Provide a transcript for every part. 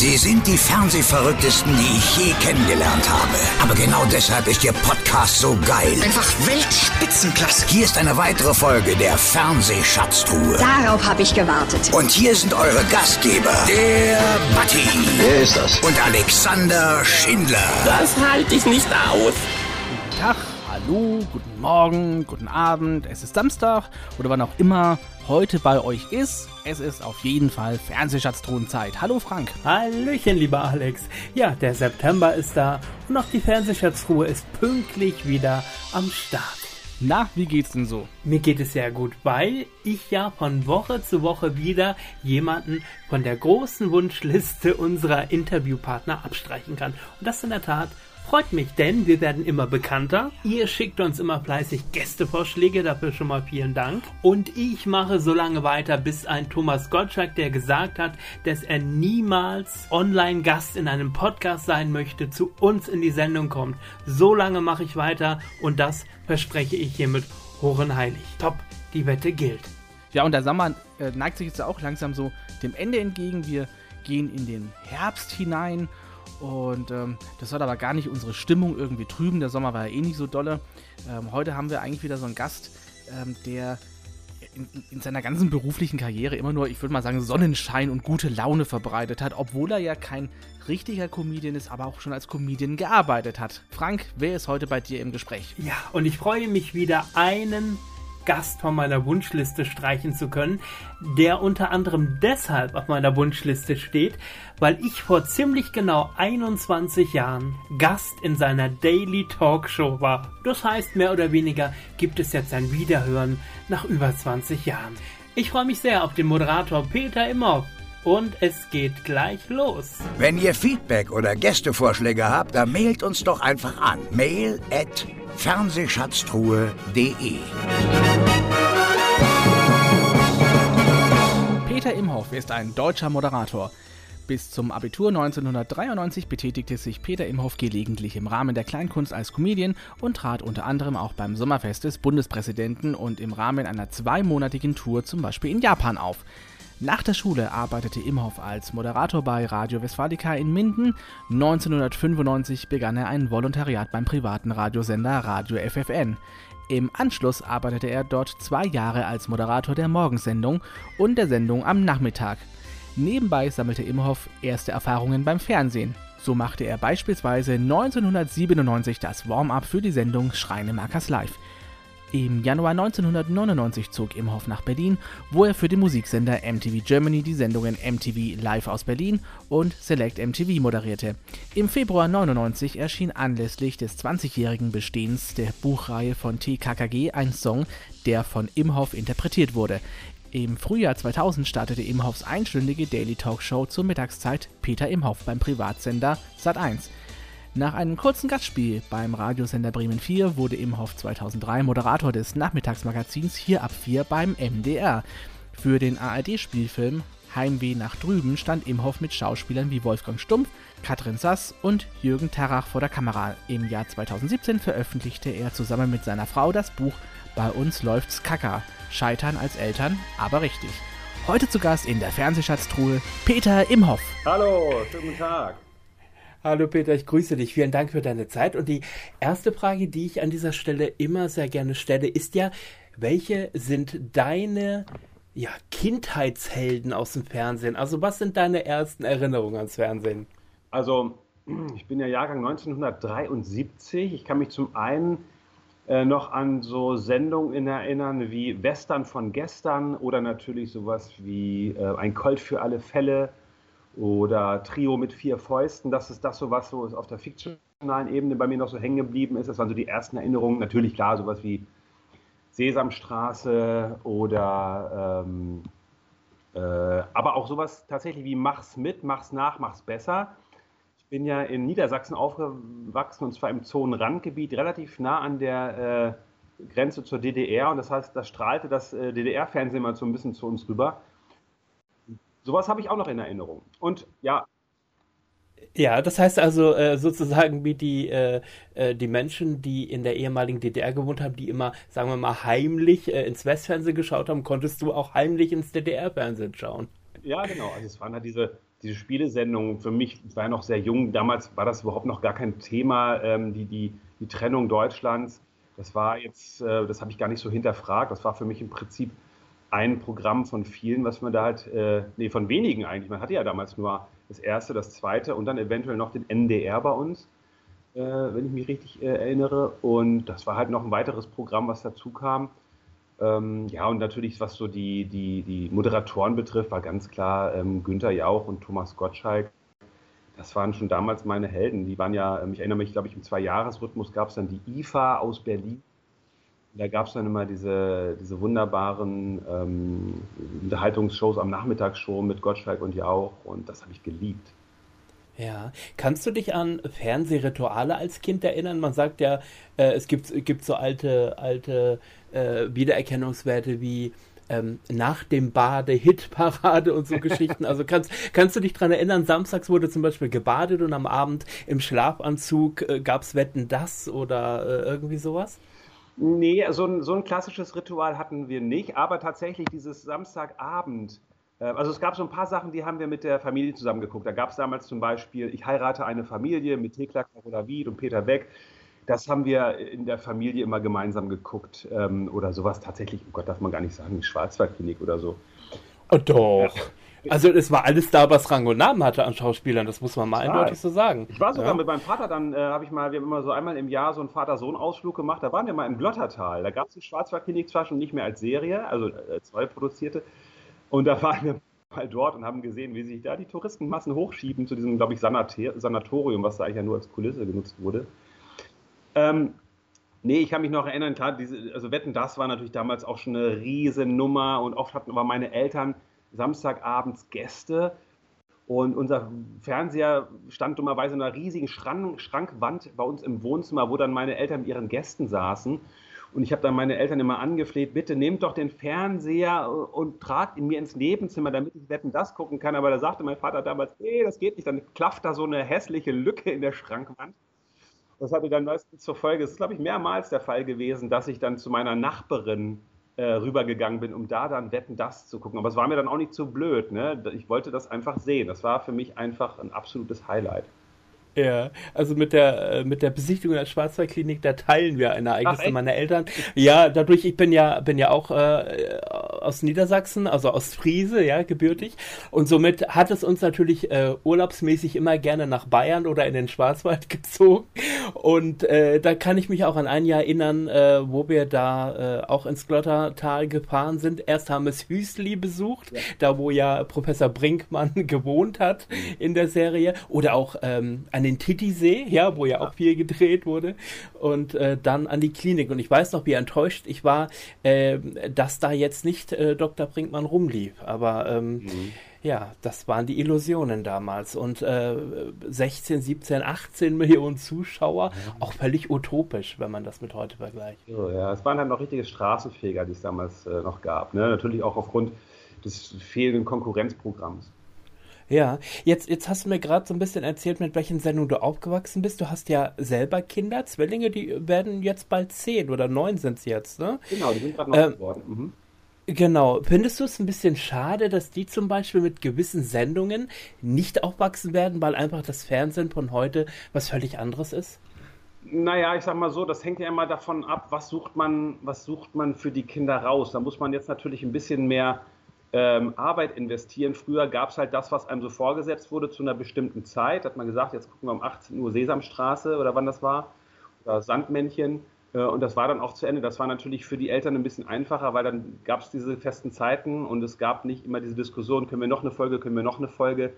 Sie sind die Fernsehverrücktesten, die ich je kennengelernt habe. Aber genau deshalb ist Ihr Podcast so geil. Einfach Weltspitzenklasse. Hier ist eine weitere Folge der Fernsehschatztruhe. Darauf habe ich gewartet. Und hier sind eure Gastgeber, der Batti Wer ist das? und Alexander Schindler. Das halte ich nicht aus. Tag, hallo, guten Morgen, guten Abend. Es ist Samstag oder wann auch immer heute bei euch ist. Es ist auf jeden Fall Fernsehschatztruhenzeit. Hallo Frank. Hallöchen, lieber Alex. Ja, der September ist da und auch die Fernsehschatzruhe ist pünktlich wieder am Start. Na, wie geht's denn so? Mir geht es sehr gut, weil ich ja von Woche zu Woche wieder jemanden von der großen Wunschliste unserer Interviewpartner abstreichen kann. Und das in der Tat freut mich, denn wir werden immer bekannter. Ihr schickt uns immer fleißig Gästevorschläge, dafür schon mal vielen Dank. Und ich mache so lange weiter, bis ein Thomas Gottschalk, der gesagt hat, dass er niemals Online-Gast in einem Podcast sein möchte, zu uns in die Sendung kommt. So lange mache ich weiter und das verspreche ich hiermit hoch und heilig. Top, die Wette gilt. Ja, und der Sommer äh, neigt sich jetzt auch langsam so dem Ende entgegen. Wir gehen in den Herbst hinein und ähm, das soll aber gar nicht unsere Stimmung irgendwie trüben. Der Sommer war ja eh nicht so dolle. Ähm, heute haben wir eigentlich wieder so einen Gast, ähm, der in, in seiner ganzen beruflichen Karriere immer nur, ich würde mal sagen, Sonnenschein und gute Laune verbreitet hat, obwohl er ja kein richtiger Comedian ist, aber auch schon als Comedian gearbeitet hat. Frank, wer ist heute bei dir im Gespräch? Ja, und ich freue mich wieder einen Gast von meiner Wunschliste streichen zu können, der unter anderem deshalb auf meiner Wunschliste steht, weil ich vor ziemlich genau 21 Jahren Gast in seiner Daily Talkshow war. Das heißt, mehr oder weniger gibt es jetzt ein Wiederhören nach über 20 Jahren. Ich freue mich sehr auf den Moderator Peter Imhoff. Und es geht gleich los. Wenn ihr Feedback oder Gästevorschläge habt, dann mailt uns doch einfach an. Mail at fernsehschatztruhe.de Peter Imhoff ist ein deutscher Moderator. Bis zum Abitur 1993 betätigte sich Peter Imhoff gelegentlich im Rahmen der Kleinkunst als Comedian und trat unter anderem auch beim Sommerfest des Bundespräsidenten und im Rahmen einer zweimonatigen Tour zum Beispiel in Japan auf. Nach der Schule arbeitete Imhoff als Moderator bei Radio Westfalica in Minden. 1995 begann er ein Volontariat beim privaten Radiosender Radio FFN. Im Anschluss arbeitete er dort zwei Jahre als Moderator der Morgensendung und der Sendung am Nachmittag. Nebenbei sammelte Imhoff erste Erfahrungen beim Fernsehen. So machte er beispielsweise 1997 das Warm-up für die Sendung Schreinemakers Live. Im Januar 1999 zog Imhoff nach Berlin, wo er für den Musiksender MTV Germany die Sendungen MTV Live aus Berlin und Select MTV moderierte. Im Februar 1999 erschien anlässlich des 20-jährigen Bestehens der Buchreihe von TKKG ein Song, der von Imhoff interpretiert wurde. Im Frühjahr 2000 startete Imhoffs einstündige Daily Talkshow zur Mittagszeit Peter Imhoff beim Privatsender Sat1. Nach einem kurzen Gastspiel beim Radiosender Bremen 4 wurde Imhoff 2003 Moderator des Nachmittagsmagazins Hier ab 4 beim MDR. Für den ARD-Spielfilm Heimweh nach drüben stand Imhoff mit Schauspielern wie Wolfgang Stumpf, Katrin Sass und Jürgen Tarach vor der Kamera. Im Jahr 2017 veröffentlichte er zusammen mit seiner Frau das Buch Bei uns läuft's Kacker. Scheitern als Eltern, aber richtig. Heute zu Gast in der Fernsehschatztruhe Peter Imhoff. Hallo, schönen Tag. Hallo Peter, ich grüße dich. Vielen Dank für deine Zeit. Und die erste Frage, die ich an dieser Stelle immer sehr gerne stelle, ist ja, welche sind deine ja, Kindheitshelden aus dem Fernsehen? Also was sind deine ersten Erinnerungen ans Fernsehen? Also, ich bin ja Jahrgang 1973. Ich kann mich zum einen äh, noch an so Sendungen erinnern wie Western von gestern oder natürlich sowas wie äh, Ein Colt für alle Fälle oder Trio mit vier Fäusten. Das ist das so, was so auf der fiktionalen Ebene bei mir noch so hängen geblieben ist. Das waren so die ersten Erinnerungen. Natürlich klar, sowas wie Sesamstraße oder ähm, äh, aber auch sowas tatsächlich wie Mach's mit, Mach's nach, Mach's besser. Ich bin ja in Niedersachsen aufgewachsen und zwar im Zonenrandgebiet, relativ nah an der äh, Grenze zur DDR und das heißt, da strahlte das äh, DDR-Fernsehen mal so ein bisschen zu uns rüber. Sowas habe ich auch noch in Erinnerung. Und ja, Ja, das heißt also äh, sozusagen wie die, äh, äh, die Menschen, die in der ehemaligen DDR gewohnt haben, die immer, sagen wir mal, heimlich äh, ins Westfernsehen geschaut haben, konntest du auch heimlich ins DDR-Fernsehen schauen. Ja, genau. Also es waren halt diese diese Spielesendung für mich war noch sehr jung. Damals war das überhaupt noch gar kein Thema, ähm, die, die, die Trennung Deutschlands. Das war jetzt, äh, das habe ich gar nicht so hinterfragt. Das war für mich im Prinzip ein Programm von vielen, was man da halt, äh, nee, von wenigen eigentlich. Man hatte ja damals nur das erste, das zweite und dann eventuell noch den NDR bei uns, äh, wenn ich mich richtig äh, erinnere. Und das war halt noch ein weiteres Programm, was dazu kam. Ähm, ja, und natürlich, was so die, die, die Moderatoren betrifft, war ganz klar ähm, Günther Jauch und Thomas Gottschalk. Das waren schon damals meine Helden. Die waren ja, ähm, ich erinnere mich, glaube ich, im Zwei-Jahres-Rhythmus gab es dann die IFA aus Berlin. Da gab es dann immer diese, diese wunderbaren ähm, Unterhaltungsshows am Nachmittagsshow mit Gottschalk und Jauch und das habe ich geliebt. Ja, kannst du dich an Fernsehrituale als Kind erinnern? Man sagt ja, äh, es gibt, gibt so alte, alte äh, Wiedererkennungswerte wie ähm, nach dem Bade, Hitparade und so Geschichten. Also kannst, kannst du dich daran erinnern, samstags wurde zum Beispiel gebadet und am Abend im Schlafanzug äh, gab es Wetten das oder äh, irgendwie sowas? Nee, so ein, so ein klassisches Ritual hatten wir nicht, aber tatsächlich dieses Samstagabend. Äh, also es gab so ein paar Sachen, die haben wir mit der Familie zusammen geguckt. Da gab es damals zum Beispiel Ich heirate eine Familie mit Thekla Carola Wied und Peter Beck. Das haben wir in der Familie immer gemeinsam geguckt. Ähm, oder sowas tatsächlich, oh Gott, darf man gar nicht sagen, die Schwarzwaldklinik oder so. Oh doch. Also es war alles da, was Rang und Namen hatte an Schauspielern, das muss man mal eindeutig so sagen. Ich war sogar ja. mit meinem Vater, dann äh, habe ich mal, wir haben immer so einmal im Jahr so einen Vater-Sohn-Ausflug gemacht, da waren wir mal im Glottertal. Da gab es die Schwarzwaldklinik zwar schon nicht mehr als Serie, also äh, neu produzierte. Und da waren wir mal dort und haben gesehen, wie sich da die Touristenmassen hochschieben zu diesem, glaube ich, Sanatorium, was da eigentlich ja nur als Kulisse genutzt wurde. Ähm, nee, ich kann mich noch erinnern, klar, diese, also Wetten, das war natürlich damals auch schon eine riesen Nummer und oft hatten aber meine Eltern Samstagabends Gäste und unser Fernseher stand dummerweise in einer riesigen Schrank, Schrankwand bei uns im Wohnzimmer, wo dann meine Eltern mit ihren Gästen saßen. Und ich habe dann meine Eltern immer angefleht, bitte nehmt doch den Fernseher und tragt ihn mir ins Nebenzimmer, damit ich Wetten das gucken kann. Aber da sagte mein Vater damals, nee, das geht nicht. Dann klafft da so eine hässliche Lücke in der Schrankwand. Das hatte dann meistens zur Folge, das ist glaube ich mehrmals der Fall gewesen, dass ich dann zu meiner Nachbarin rübergegangen bin, um da dann Wetten das zu gucken. Aber es war mir dann auch nicht so blöd. Ne? Ich wollte das einfach sehen. Das war für mich einfach ein absolutes Highlight. Ja, also mit der äh, mit der Besichtigung der Schwarzwaldklinik, da teilen wir ein Ereignis meiner Eltern. Ja, dadurch, ich bin ja bin ja auch äh, aus Niedersachsen, also aus Friese, ja, gebürtig. Und somit hat es uns natürlich äh, urlaubsmäßig immer gerne nach Bayern oder in den Schwarzwald gezogen. Und äh, da kann ich mich auch an ein Jahr erinnern, äh, wo wir da äh, auch ins Glottertal gefahren sind. Erst haben wir es Hüsli besucht, ja. da wo ja Professor Brinkmann gewohnt hat mhm. in der Serie. Oder auch ähm, an den Titisee, ja, wo ja auch viel gedreht wurde, und äh, dann an die Klinik. Und ich weiß noch, wie enttäuscht ich war, äh, dass da jetzt nicht äh, Dr. Brinkmann rumlief. Aber ähm, mhm. ja, das waren die Illusionen damals. Und 16, 17, 18 Millionen Zuschauer, mhm. auch völlig utopisch, wenn man das mit heute vergleicht. So, ja, es waren halt noch richtige Straßenfeger, die es damals äh, noch gab. Ne? Natürlich auch aufgrund des fehlenden Konkurrenzprogramms. Ja, jetzt, jetzt hast du mir gerade so ein bisschen erzählt, mit welchen Sendungen du aufgewachsen bist. Du hast ja selber Kinder, Zwillinge, die werden jetzt bald zehn oder neun sind es jetzt, ne? Genau, die sind gerade noch ähm, geworden. Mhm. Genau. Findest du es ein bisschen schade, dass die zum Beispiel mit gewissen Sendungen nicht aufwachsen werden, weil einfach das Fernsehen von heute was völlig anderes ist? Naja, ich sag mal so, das hängt ja immer davon ab, was sucht man, was sucht man für die Kinder raus. Da muss man jetzt natürlich ein bisschen mehr ähm, Arbeit investieren. Früher gab es halt das, was einem so vorgesetzt wurde zu einer bestimmten Zeit. Hat man gesagt, jetzt gucken wir um 18 Uhr Sesamstraße oder wann das war, oder Sandmännchen. Äh, und das war dann auch zu Ende. Das war natürlich für die Eltern ein bisschen einfacher, weil dann gab es diese festen Zeiten und es gab nicht immer diese Diskussion, können wir noch eine Folge, können wir noch eine Folge.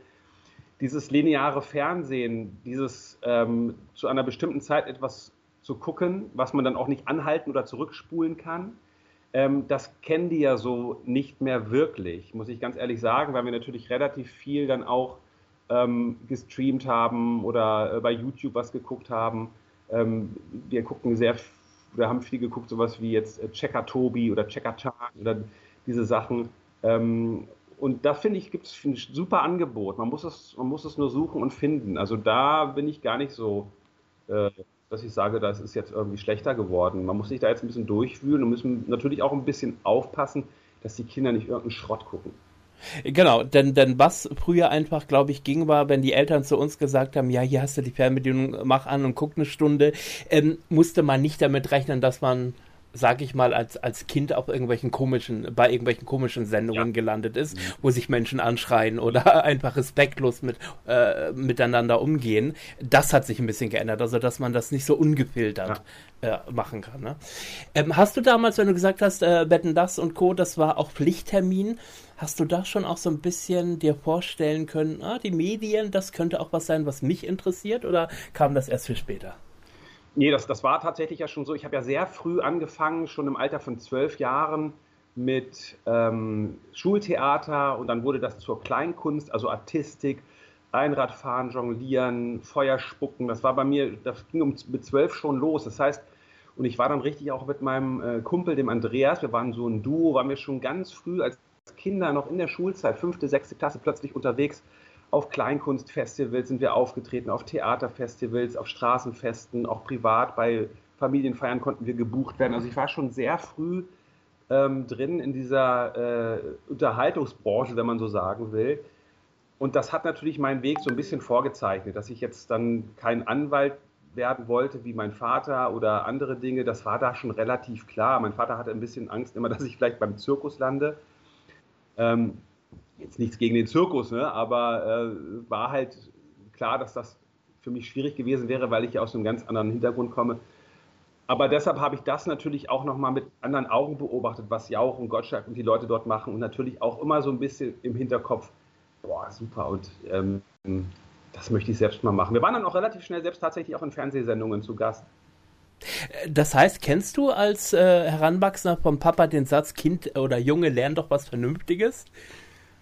Dieses lineare Fernsehen, dieses ähm, zu einer bestimmten Zeit etwas zu gucken, was man dann auch nicht anhalten oder zurückspulen kann, ähm, das kennen die ja so nicht mehr wirklich, muss ich ganz ehrlich sagen, weil wir natürlich relativ viel dann auch ähm, gestreamt haben oder äh, bei YouTube was geguckt haben. Ähm, wir gucken sehr, wir haben viel geguckt, sowas wie jetzt äh, Checker Tobi oder Checker Chan oder diese Sachen. Ähm, und da finde ich, gibt es ein super Angebot. Man muss, es, man muss es nur suchen und finden. Also da bin ich gar nicht so äh, dass ich sage, das ist jetzt irgendwie schlechter geworden. Man muss sich da jetzt ein bisschen durchwühlen und müssen natürlich auch ein bisschen aufpassen, dass die Kinder nicht irgendeinen Schrott gucken. Genau, denn, denn was früher einfach, glaube ich, ging, war, wenn die Eltern zu uns gesagt haben, ja, hier hast du die Fernbedienung, mach an und guck eine Stunde, ähm, musste man nicht damit rechnen, dass man sag ich mal, als, als Kind auf irgendwelchen komischen, bei irgendwelchen komischen Sendungen ja. gelandet ist, mhm. wo sich Menschen anschreien oder einfach respektlos mit, äh, miteinander umgehen. Das hat sich ein bisschen geändert, also dass man das nicht so ungefiltert ja. äh, machen kann. Ne? Ähm, hast du damals, wenn du gesagt hast, äh, Betten das und Co., das war auch Pflichttermin, Hast du da schon auch so ein bisschen dir vorstellen können, ah, die Medien, das könnte auch was sein, was mich interessiert, oder kam das erst für später? Nee, das, das war tatsächlich ja schon so. Ich habe ja sehr früh angefangen, schon im Alter von zwölf Jahren mit ähm, Schultheater und dann wurde das zur Kleinkunst, also Artistik, Einradfahren, Jonglieren, Feuerspucken. Das war bei mir, das ging um, mit zwölf schon los. Das heißt, und ich war dann richtig auch mit meinem äh, Kumpel, dem Andreas, wir waren so ein Duo, waren wir schon ganz früh als Kinder noch in der Schulzeit, fünfte, sechste Klasse, plötzlich unterwegs. Auf Kleinkunstfestivals sind wir aufgetreten, auf Theaterfestivals, auf Straßenfesten, auch privat bei Familienfeiern konnten wir gebucht werden. Also ich war schon sehr früh ähm, drin in dieser äh, Unterhaltungsbranche, wenn man so sagen will. Und das hat natürlich meinen Weg so ein bisschen vorgezeichnet, dass ich jetzt dann kein Anwalt werden wollte wie mein Vater oder andere Dinge. Das war da schon relativ klar. Mein Vater hatte ein bisschen Angst immer, dass ich vielleicht beim Zirkus lande. Ähm, jetzt nichts gegen den Zirkus, ne? aber äh, war halt klar, dass das für mich schwierig gewesen wäre, weil ich ja aus einem ganz anderen Hintergrund komme. Aber deshalb habe ich das natürlich auch nochmal mit anderen Augen beobachtet, was Jauch und Gottschalk und die Leute dort machen und natürlich auch immer so ein bisschen im Hinterkopf, boah, super und ähm, das möchte ich selbst mal machen. Wir waren dann auch relativ schnell selbst tatsächlich auch in Fernsehsendungen zu Gast. Das heißt, kennst du als äh, Heranwachsender vom Papa den Satz, Kind oder Junge, lern doch was Vernünftiges?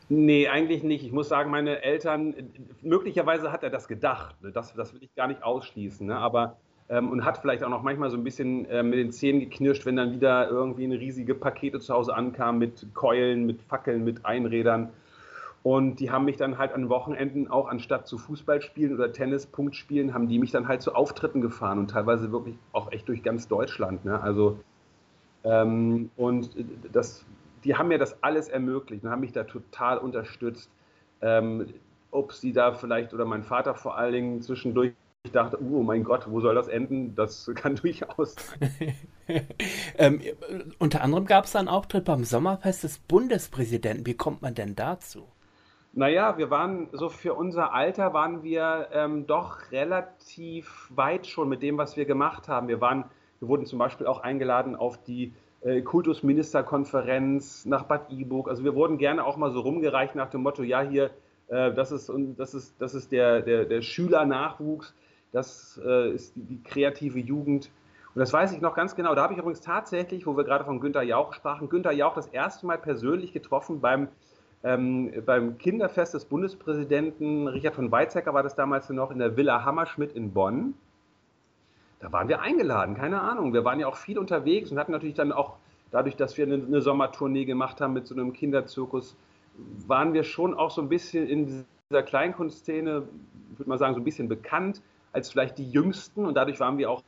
Nee, eigentlich nicht. Ich muss sagen, meine Eltern, möglicherweise hat er das gedacht. Ne? Das, das will ich gar nicht ausschließen. Ne? Aber ähm, und hat vielleicht auch noch manchmal so ein bisschen äh, mit den Zähnen geknirscht, wenn dann wieder irgendwie eine riesige Pakete zu Hause ankam mit Keulen, mit Fackeln, mit Einrädern. Und die haben mich dann halt an Wochenenden auch anstatt zu Fußball spielen oder Tennis, Punkt spielen, haben die mich dann halt zu Auftritten gefahren und teilweise wirklich auch echt durch ganz Deutschland. Ne? Also, ähm, und das, die haben mir das alles ermöglicht und haben mich da total unterstützt. Ähm, ob sie da vielleicht oder mein Vater vor allen Dingen zwischendurch ich dachte, oh mein Gott, wo soll das enden? Das kann durchaus ähm, unter anderem gab es einen Auftritt beim Sommerfest des Bundespräsidenten. Wie kommt man denn dazu? Naja, wir waren so für unser Alter waren wir ähm, doch relativ weit schon mit dem, was wir gemacht haben. Wir waren, wir wurden zum Beispiel auch eingeladen auf die äh, Kultusministerkonferenz nach Bad Iburg. Also wir wurden gerne auch mal so rumgereicht nach dem Motto, ja hier, äh, das ist das ist das ist der der, der Schülernachwuchs, das äh, ist die, die, kreative Jugend. Und das weiß ich noch ganz genau. Da habe ich übrigens tatsächlich, wo wir gerade von Günter Jauch sprachen, Günter Jauch das erste Mal persönlich getroffen beim ähm, beim Kinderfest des Bundespräsidenten Richard von Weizsäcker war das damals noch in der Villa Hammerschmidt in Bonn. Da waren wir eingeladen, keine Ahnung. Wir waren ja auch viel unterwegs und hatten natürlich dann auch, dadurch, dass wir eine, eine Sommertournee gemacht haben mit so einem Kinderzirkus, waren wir schon auch so ein bisschen in dieser Kleinkunstszene, würde man sagen, so ein bisschen bekannt als vielleicht die Jüngsten und dadurch waren wir auch,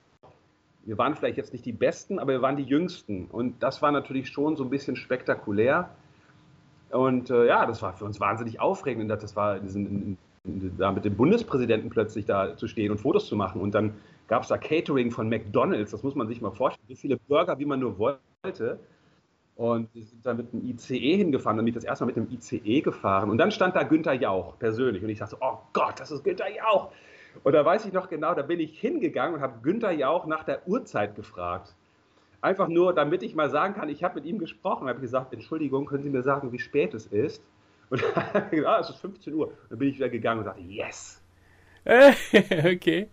wir waren vielleicht jetzt nicht die Besten, aber wir waren die Jüngsten und das war natürlich schon so ein bisschen spektakulär. Und äh, ja, das war für uns wahnsinnig aufregend. Das war diesen, da mit dem Bundespräsidenten plötzlich da zu stehen und Fotos zu machen. Und dann gab es da Catering von McDonalds. Das muss man sich mal vorstellen. So viele Burger, wie man nur wollte. Und wir sind dann mit dem ICE hingefahren. Dann bin ich das erste Mal mit dem ICE gefahren. Und dann stand da Günther Jauch persönlich. Und ich dachte, oh Gott, das ist Günther Jauch. Und da weiß ich noch genau, da bin ich hingegangen und habe Günther Jauch nach der Uhrzeit gefragt. Einfach nur, damit ich mal sagen kann, ich habe mit ihm gesprochen, habe gesagt, Entschuldigung, können Sie mir sagen, wie spät es ist? Und dann hat er gesagt, ah, es ist 15 Uhr. Dann bin ich wieder gegangen und sagte, yes. okay.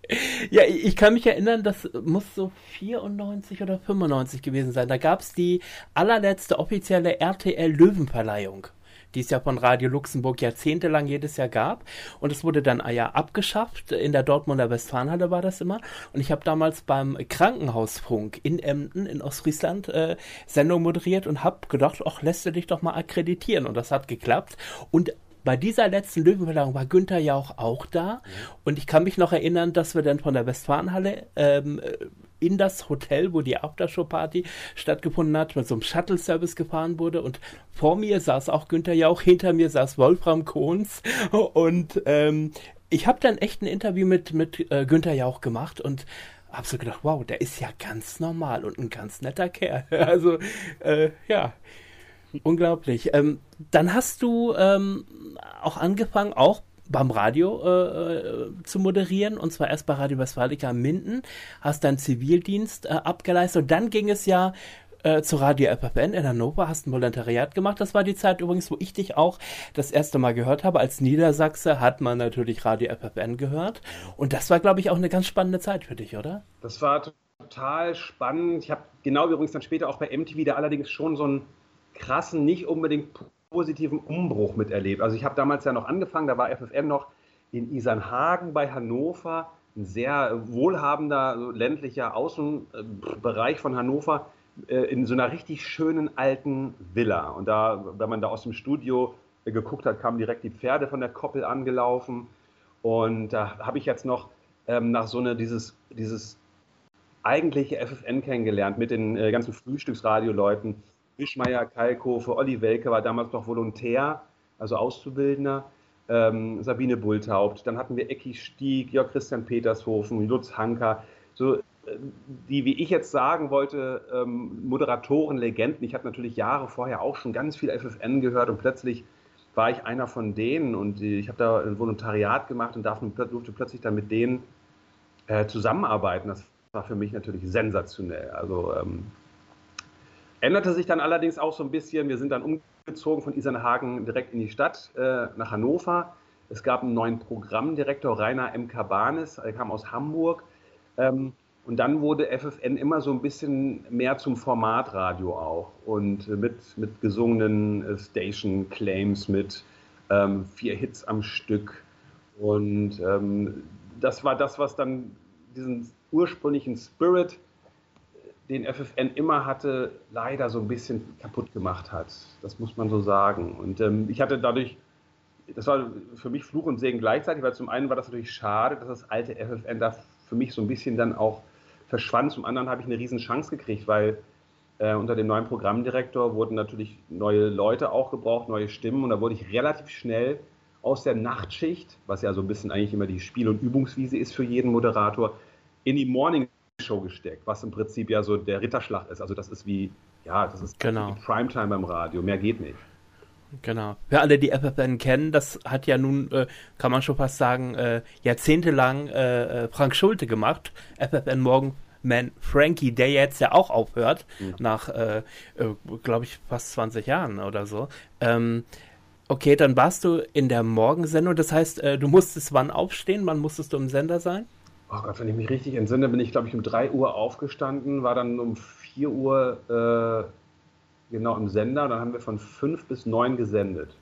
Ja, ich kann mich erinnern, das muss so 94 oder 95 gewesen sein. Da gab es die allerletzte offizielle RTL Löwenverleihung die es ja von Radio Luxemburg jahrzehntelang jedes Jahr gab. Und es wurde dann ja abgeschafft. In der Dortmunder Westfalenhalle war das immer. Und ich habe damals beim Krankenhausfunk in Emden in Ostfriesland äh, Sendung moderiert und habe gedacht, ach, lässt du dich doch mal akkreditieren. Und das hat geklappt. Und bei dieser letzten Löwenverleihung war Günther Jauch auch da. Ja. Und ich kann mich noch erinnern, dass wir dann von der Westfalenhalle ähm, in das Hotel, wo die Aftershow-Party stattgefunden hat, mit so einem Shuttle-Service gefahren wurde. Und vor mir saß auch Günther Jauch, hinter mir saß Wolfram Kohns. Und ähm, ich habe dann echt ein Interview mit, mit äh, Günther Jauch gemacht und habe so gedacht, wow, der ist ja ganz normal und ein ganz netter Kerl. Also, äh, ja. Unglaublich. Ähm, dann hast du ähm, auch angefangen, auch beim Radio äh, äh, zu moderieren und zwar erst bei Radio Westfalica Minden, hast deinen Zivildienst äh, abgeleistet und dann ging es ja äh, zu Radio FFN in Hannover, hast ein Volontariat gemacht. Das war die Zeit übrigens, wo ich dich auch das erste Mal gehört habe. Als Niedersachse hat man natürlich Radio FFN gehört und das war, glaube ich, auch eine ganz spannende Zeit für dich, oder? Das war total spannend. Ich habe genau übrigens dann später auch bei MTV da allerdings schon so einen krassen, nicht unbedingt positiven Umbruch miterlebt. Also ich habe damals ja noch angefangen, da war FFN noch in Isernhagen bei Hannover, ein sehr wohlhabender ländlicher Außenbereich von Hannover, äh, in so einer richtig schönen alten Villa. Und da, wenn man da aus dem Studio geguckt hat, kamen direkt die Pferde von der Koppel angelaufen. Und da habe ich jetzt noch ähm, nach so einer dieses, dieses eigentliche FFN kennengelernt mit den äh, ganzen Frühstücksradioleuten Wischmeier, Kalkofe, Olli Welke war damals noch Volontär, also Auszubildender, ähm, Sabine Bulthaupt, dann hatten wir Ecki Stieg, Jörg Christian Petershofen, Lutz Hanker, so äh, die, wie ich jetzt sagen wollte, ähm, Moderatoren, Legenden. Ich habe natürlich Jahre vorher auch schon ganz viel FFN gehört und plötzlich war ich einer von denen und ich habe da ein Volontariat gemacht und durfte plötzlich dann mit denen äh, zusammenarbeiten. Das war für mich natürlich sensationell. Also ähm, Änderte sich dann allerdings auch so ein bisschen. Wir sind dann umgezogen von Isernhagen direkt in die Stadt, äh, nach Hannover. Es gab einen neuen Programmdirektor, Rainer M. Kabanis, er kam aus Hamburg. Ähm, und dann wurde FFN immer so ein bisschen mehr zum Formatradio auch und mit, mit gesungenen äh, Station Claims, mit ähm, vier Hits am Stück. Und ähm, das war das, was dann diesen ursprünglichen Spirit den FFN immer hatte, leider so ein bisschen kaputt gemacht hat. Das muss man so sagen. Und ähm, ich hatte dadurch, das war für mich Fluch und Segen gleichzeitig, weil zum einen war das natürlich schade, dass das alte FFN da für mich so ein bisschen dann auch verschwand. Zum anderen habe ich eine riesen Chance gekriegt, weil äh, unter dem neuen Programmdirektor wurden natürlich neue Leute auch gebraucht, neue Stimmen. Und da wurde ich relativ schnell aus der Nachtschicht, was ja so ein bisschen eigentlich immer die Spiel- und Übungswiese ist für jeden Moderator, in die Morning Show gesteckt, was im Prinzip ja so der Ritterschlag ist. Also das ist wie, ja, das ist genau. wie Primetime beim Radio, mehr geht nicht. Genau. Für alle, die FFN kennen, das hat ja nun, äh, kann man schon fast sagen, äh, jahrzehntelang äh, äh Frank Schulte gemacht. FFN Morgenman Frankie, der jetzt ja auch aufhört, mhm. nach, äh, äh, glaube ich, fast 20 Jahren oder so. Ähm, okay, dann warst du in der Morgensendung. Das heißt, du musstest wann aufstehen? Wann musstest du im Sender sein? Oh Gott, wenn ich mich richtig entsinne, bin ich, glaube ich, um 3 Uhr aufgestanden, war dann um 4 Uhr äh, genau im Sender. Dann haben wir von 5 bis 9 gesendet.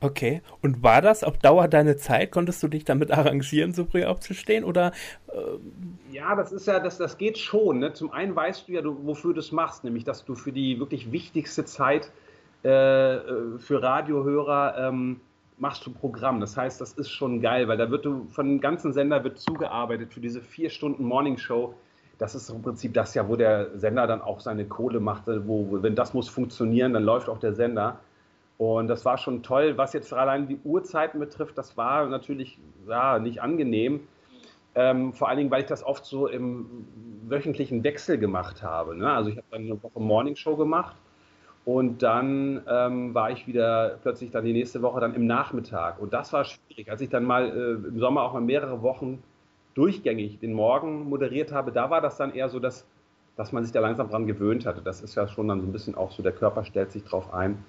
Okay, und war das auf Dauer deine Zeit? Konntest du dich damit arrangieren, so früh aufzustehen? Oder, äh ja, das ist ja, das, das geht schon. Ne? Zum einen weißt du ja, du, wofür du es machst, nämlich dass du für die wirklich wichtigste Zeit äh, äh für Radiohörer ähm, machst du Programm. Das heißt, das ist schon geil, weil da wird du von dem ganzen Sender wird zugearbeitet für diese vier Stunden Morning Show. Das ist im Prinzip das ja, wo der Sender dann auch seine Kohle macht. Wo, wenn das muss funktionieren, dann läuft auch der Sender. Und das war schon toll. Was jetzt allein die Uhrzeiten betrifft, das war natürlich ja, nicht angenehm. Ähm, vor allen Dingen, weil ich das oft so im wöchentlichen Wechsel gemacht habe. Ne? Also ich habe dann eine Woche Morning Show gemacht und dann ähm, war ich wieder plötzlich dann die nächste Woche dann im Nachmittag. Und das war schwierig. Als ich dann mal äh, im Sommer auch mal mehrere Wochen durchgängig den Morgen moderiert habe, da war das dann eher so, dass, dass man sich da langsam dran gewöhnt hatte. Das ist ja schon dann so ein bisschen auch so, der Körper stellt sich drauf ein.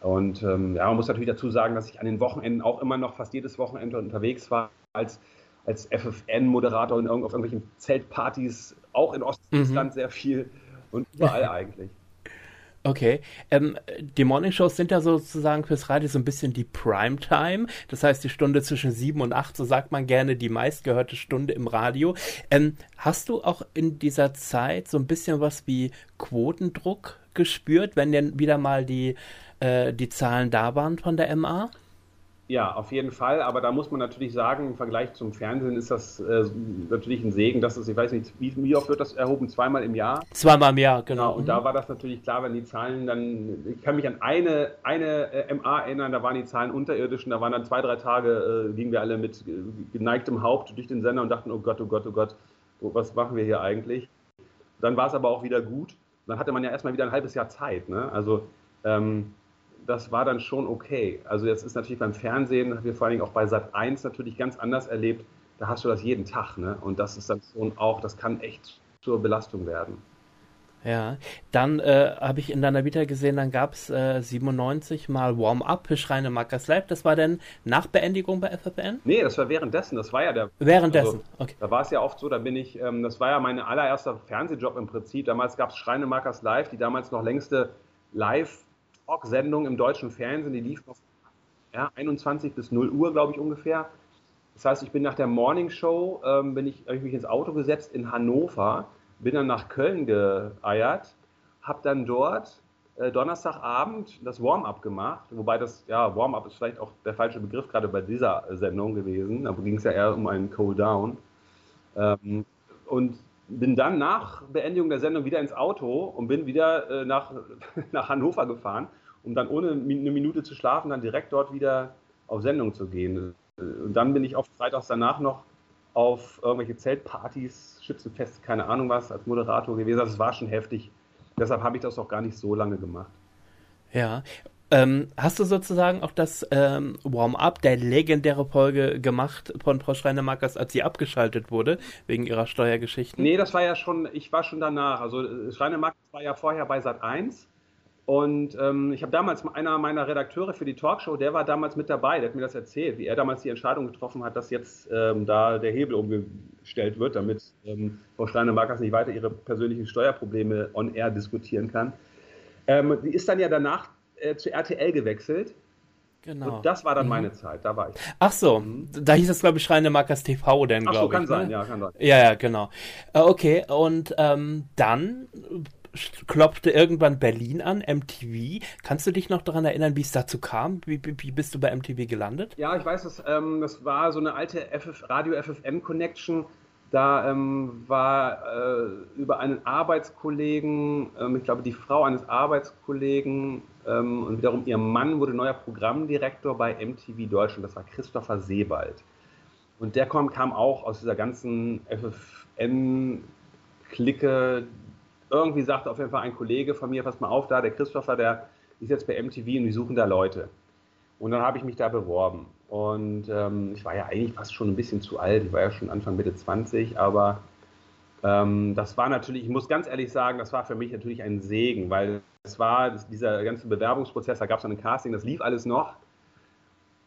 Und ähm, ja, man muss natürlich dazu sagen, dass ich an den Wochenenden auch immer noch fast jedes Wochenende unterwegs war als, als FFN-Moderator auf irgendwelchen Zeltpartys, auch in Ostfriesland mhm. sehr viel und überall eigentlich. Okay. Ähm, die Morningshows sind ja sozusagen fürs Radio so ein bisschen die Primetime. Das heißt, die Stunde zwischen sieben und acht, so sagt man gerne, die meistgehörte Stunde im Radio. Ähm, hast du auch in dieser Zeit so ein bisschen was wie Quotendruck gespürt, wenn denn wieder mal die, äh, die Zahlen da waren von der MA? Ja, auf jeden Fall, aber da muss man natürlich sagen, im Vergleich zum Fernsehen ist das äh, natürlich ein Segen, dass es, ich weiß nicht, wie, wie, oft wird das erhoben? Zweimal im Jahr? Zweimal im Jahr, genau. genau und mhm. da war das natürlich klar, wenn die Zahlen dann, ich kann mich an eine, eine äh, MA erinnern, da waren die Zahlen unterirdisch und da waren dann zwei, drei Tage, äh, gingen wir alle mit geneigtem Haupt durch den Sender und dachten, oh Gott, oh Gott, oh Gott, was machen wir hier eigentlich? Dann war es aber auch wieder gut. Dann hatte man ja erstmal wieder ein halbes Jahr Zeit. Ne? Also ähm, das war dann schon okay. Also jetzt ist natürlich beim Fernsehen, haben wir vor allen Dingen auch bei Sat 1 natürlich ganz anders erlebt. Da hast du das jeden Tag, ne? Und das ist dann schon auch, das kann echt zur Belastung werden. Ja, dann äh, habe ich in deiner Vita gesehen, dann gab es äh, 97 mal Warm-Up, Schreine Markers Live. Das war dann nach Beendigung bei FFN? Nee, das war währenddessen. Das war ja der. Währenddessen, also, okay. Da war es ja oft so, da bin ich, ähm, das war ja mein allererster Fernsehjob im Prinzip. Damals gab es Schreine Markers Live, die damals noch längste Live- Talksendung im deutschen Fernsehen, die lief noch ja, 21 bis 0 Uhr, glaube ich, ungefähr. Das heißt, ich bin nach der Morning Show, ähm, bin ich, habe ich mich ins Auto gesetzt in Hannover, bin dann nach Köln geeiert, habe dann dort äh, Donnerstagabend das Warm-up gemacht, wobei das, ja, Warm-up ist vielleicht auch der falsche Begriff gerade bei dieser Sendung gewesen, da ging es ja eher um einen Cool-Down. Ähm, und bin dann nach Beendigung der Sendung wieder ins Auto und bin wieder äh, nach, nach Hannover gefahren, um dann ohne eine Minute zu schlafen, dann direkt dort wieder auf Sendung zu gehen. Und dann bin ich oft freitags danach noch auf irgendwelche Zeltpartys, Schützenfeste, keine Ahnung was, als Moderator gewesen. Das war schon heftig. Deshalb habe ich das auch gar nicht so lange gemacht. Ja, ähm, hast du sozusagen auch das ähm, Warm-up der legendäre Folge gemacht von Frau Schreinemakers, als sie abgeschaltet wurde, wegen ihrer Steuergeschichten? Nee, das war ja schon, ich war schon danach. Also äh, Schreinemakers war ja vorher bei Sat 1 und ähm, ich habe damals einer meiner Redakteure für die Talkshow, der war damals mit dabei, der hat mir das erzählt, wie er damals die Entscheidung getroffen hat, dass jetzt ähm, da der Hebel umgestellt wird, damit ähm, Frau Schreinemakers nicht weiter ihre persönlichen Steuerprobleme on air diskutieren kann. Ähm, die ist dann ja danach äh, zu RTL gewechselt. Genau. Und das war dann mhm. meine Zeit, da war ich. Ach so, mhm. da hieß es, glaube ich, Schreine Markers TV, denn, glaube ich. Ach so, kann ich, sein, ne? ja, kann sein. Ja, ja, genau. Äh, okay, und ähm, dann klopfte irgendwann Berlin an, MTV. Kannst du dich noch daran erinnern, wie es dazu kam? Wie, wie, wie bist du bei MTV gelandet? Ja, ich weiß, das, ähm, das war so eine alte FF, Radio FFM Connection da ähm, war äh, über einen Arbeitskollegen, ähm, ich glaube die Frau eines Arbeitskollegen ähm, und wiederum ihr Mann wurde neuer Programmdirektor bei MTV Deutschland, das war Christopher Sebald. Und der kam, kam auch aus dieser ganzen FFN-Clique. Irgendwie sagte auf jeden Fall ein Kollege von mir, pass mal auf, da der Christopher, der ist jetzt bei MTV und die suchen da Leute. Und dann habe ich mich da beworben. Und ähm, ich war ja eigentlich fast schon ein bisschen zu alt. Ich war ja schon Anfang Mitte 20, aber ähm, das war natürlich, ich muss ganz ehrlich sagen, das war für mich natürlich ein Segen, weil es war dieser ganze Bewerbungsprozess, da gab es ein Casting, das lief alles noch.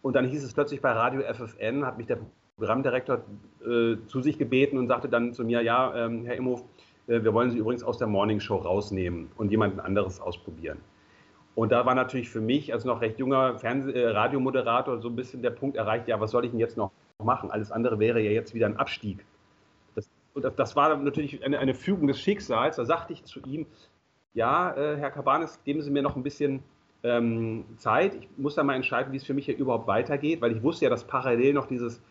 Und dann hieß es plötzlich bei Radio FFN, hat mich der Programmdirektor äh, zu sich gebeten und sagte dann zu mir, ja, ähm, Herr Imhof, äh, wir wollen Sie übrigens aus der Morning Show rausnehmen und jemanden anderes ausprobieren. Und da war natürlich für mich als noch recht junger Fernseh äh, Radiomoderator so ein bisschen der Punkt erreicht, ja, was soll ich denn jetzt noch machen? Alles andere wäre ja jetzt wieder ein Abstieg. Das, das, war natürlich eine, eine, Fügung des Schicksals. Da sagte ich zu ihm, ja, äh, Herr Kabanes, geben Sie mir noch ein bisschen ähm, Zeit. Ich muss da mal entscheiden, wie es für mich hier überhaupt weitergeht, weil ich wusste ja, dass parallel noch dieses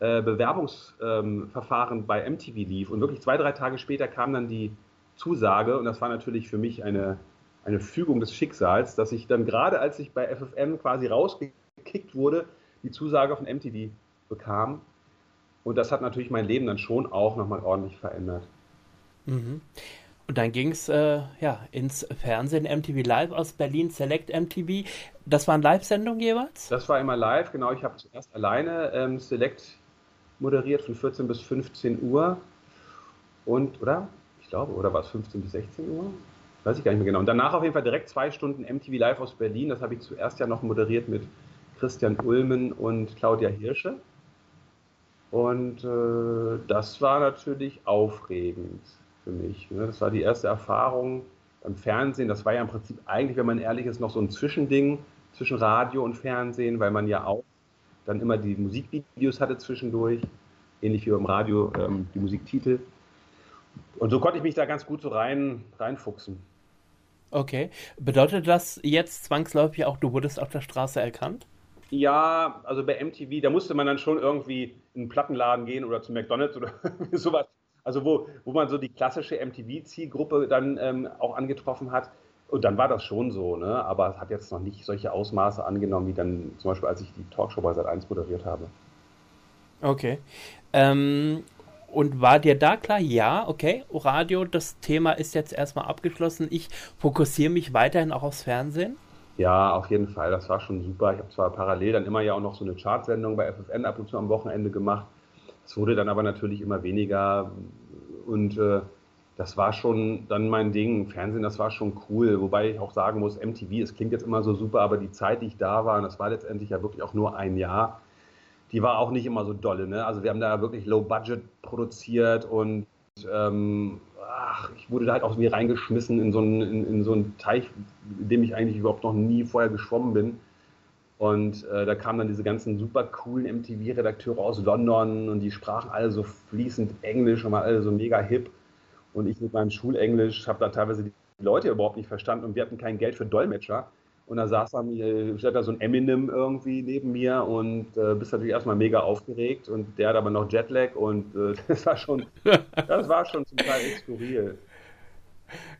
äh, Bewerbungsverfahren ähm, bei MTV lief. Und wirklich zwei, drei Tage später kam dann die Zusage und das war natürlich für mich eine eine Fügung des Schicksals, dass ich dann gerade als ich bei FFM quasi rausgekickt wurde, die Zusage von MTV bekam. Und das hat natürlich mein Leben dann schon auch nochmal ordentlich verändert. Mhm. Und dann ging es äh, ja, ins Fernsehen, MTV Live aus Berlin, Select MTV. Das waren Live-Sendungen jeweils? Das war immer live, genau. Ich habe zuerst alleine ähm, Select moderiert von 14 bis 15 Uhr. Und, oder? Ich glaube, oder war es 15 bis 16 Uhr? Weiß ich gar nicht mehr genau. Und danach auf jeden Fall direkt zwei Stunden MTV Live aus Berlin. Das habe ich zuerst ja noch moderiert mit Christian Ulmen und Claudia Hirsche. Und äh, das war natürlich aufregend für mich. Ne? Das war die erste Erfahrung beim Fernsehen. Das war ja im Prinzip eigentlich, wenn man ehrlich ist, noch so ein Zwischending zwischen Radio und Fernsehen, weil man ja auch dann immer die Musikvideos hatte zwischendurch, ähnlich wie beim Radio ähm, die Musiktitel. Und so konnte ich mich da ganz gut so rein, reinfuchsen. Okay. Bedeutet das jetzt zwangsläufig auch, du wurdest auf der Straße erkannt? Ja, also bei MTV, da musste man dann schon irgendwie in einen Plattenladen gehen oder zu McDonalds oder sowas. Also wo, wo man so die klassische MTV-Zielgruppe dann ähm, auch angetroffen hat. Und dann war das schon so, ne? aber es hat jetzt noch nicht solche Ausmaße angenommen, wie dann zum Beispiel, als ich die Talkshow bei Sat1 moderiert habe. Okay. Ähm, und war dir da klar, ja, okay, Radio, das Thema ist jetzt erstmal abgeschlossen. Ich fokussiere mich weiterhin auch aufs Fernsehen? Ja, auf jeden Fall. Das war schon super. Ich habe zwar parallel dann immer ja auch noch so eine Chartsendung bei FFN ab und zu am Wochenende gemacht. Es wurde dann aber natürlich immer weniger. Und äh, das war schon dann mein Ding. Fernsehen, das war schon cool. Wobei ich auch sagen muss, MTV, es klingt jetzt immer so super, aber die Zeit, die ich da war, und das war letztendlich ja wirklich auch nur ein Jahr, die war auch nicht immer so dolle. Ne? Also wir haben da wirklich Low Budget produziert und ähm, ach, ich wurde da halt auch irgendwie reingeschmissen in so, einen, in, in so einen Teich, in dem ich eigentlich überhaupt noch nie vorher geschwommen bin. Und äh, da kamen dann diese ganzen super coolen MTV-Redakteure aus London und die sprachen alle so fließend Englisch und waren alle so mega hip. Und ich mit meinem Schulenglisch habe da teilweise die Leute überhaupt nicht verstanden und wir hatten kein Geld für Dolmetscher. Und da saß dann, äh, da so ein Eminem irgendwie neben mir und äh, bist natürlich erstmal mega aufgeregt und der hat aber noch Jetlag und äh, das war schon, das war schon zum Teil skurril.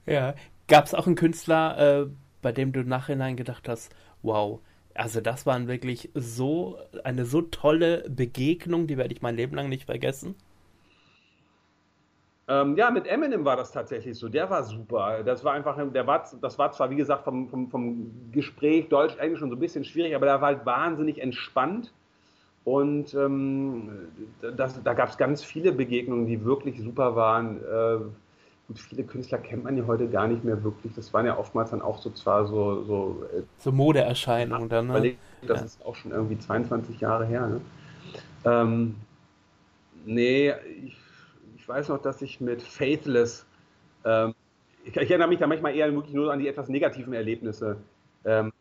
Ja, gab es auch einen Künstler, äh, bei dem du nachhinein gedacht hast, wow, also das war wirklich so, eine so tolle Begegnung, die werde ich mein Leben lang nicht vergessen. Ähm, ja, mit Eminem war das tatsächlich so. Der war super. Das war einfach, der war, das war zwar, wie gesagt, vom, vom, vom Gespräch Deutsch-Englisch schon so ein bisschen schwierig, aber der war halt wahnsinnig entspannt. Und ähm, das, da gab es ganz viele Begegnungen, die wirklich super waren. Äh, gut, viele Künstler kennt man ja heute gar nicht mehr wirklich. Das waren ja oftmals dann auch so zwar so. So, äh, so Modeerscheinungen dann. Ne? Das ja. ist auch schon irgendwie 22 Jahre her. Ne? Ähm, nee, ich weiß noch, dass ich mit Faithless, ähm, ich, ich, erinnere mich da manchmal eher wirklich nur an die etwas negativen Erlebnisse. Ähm,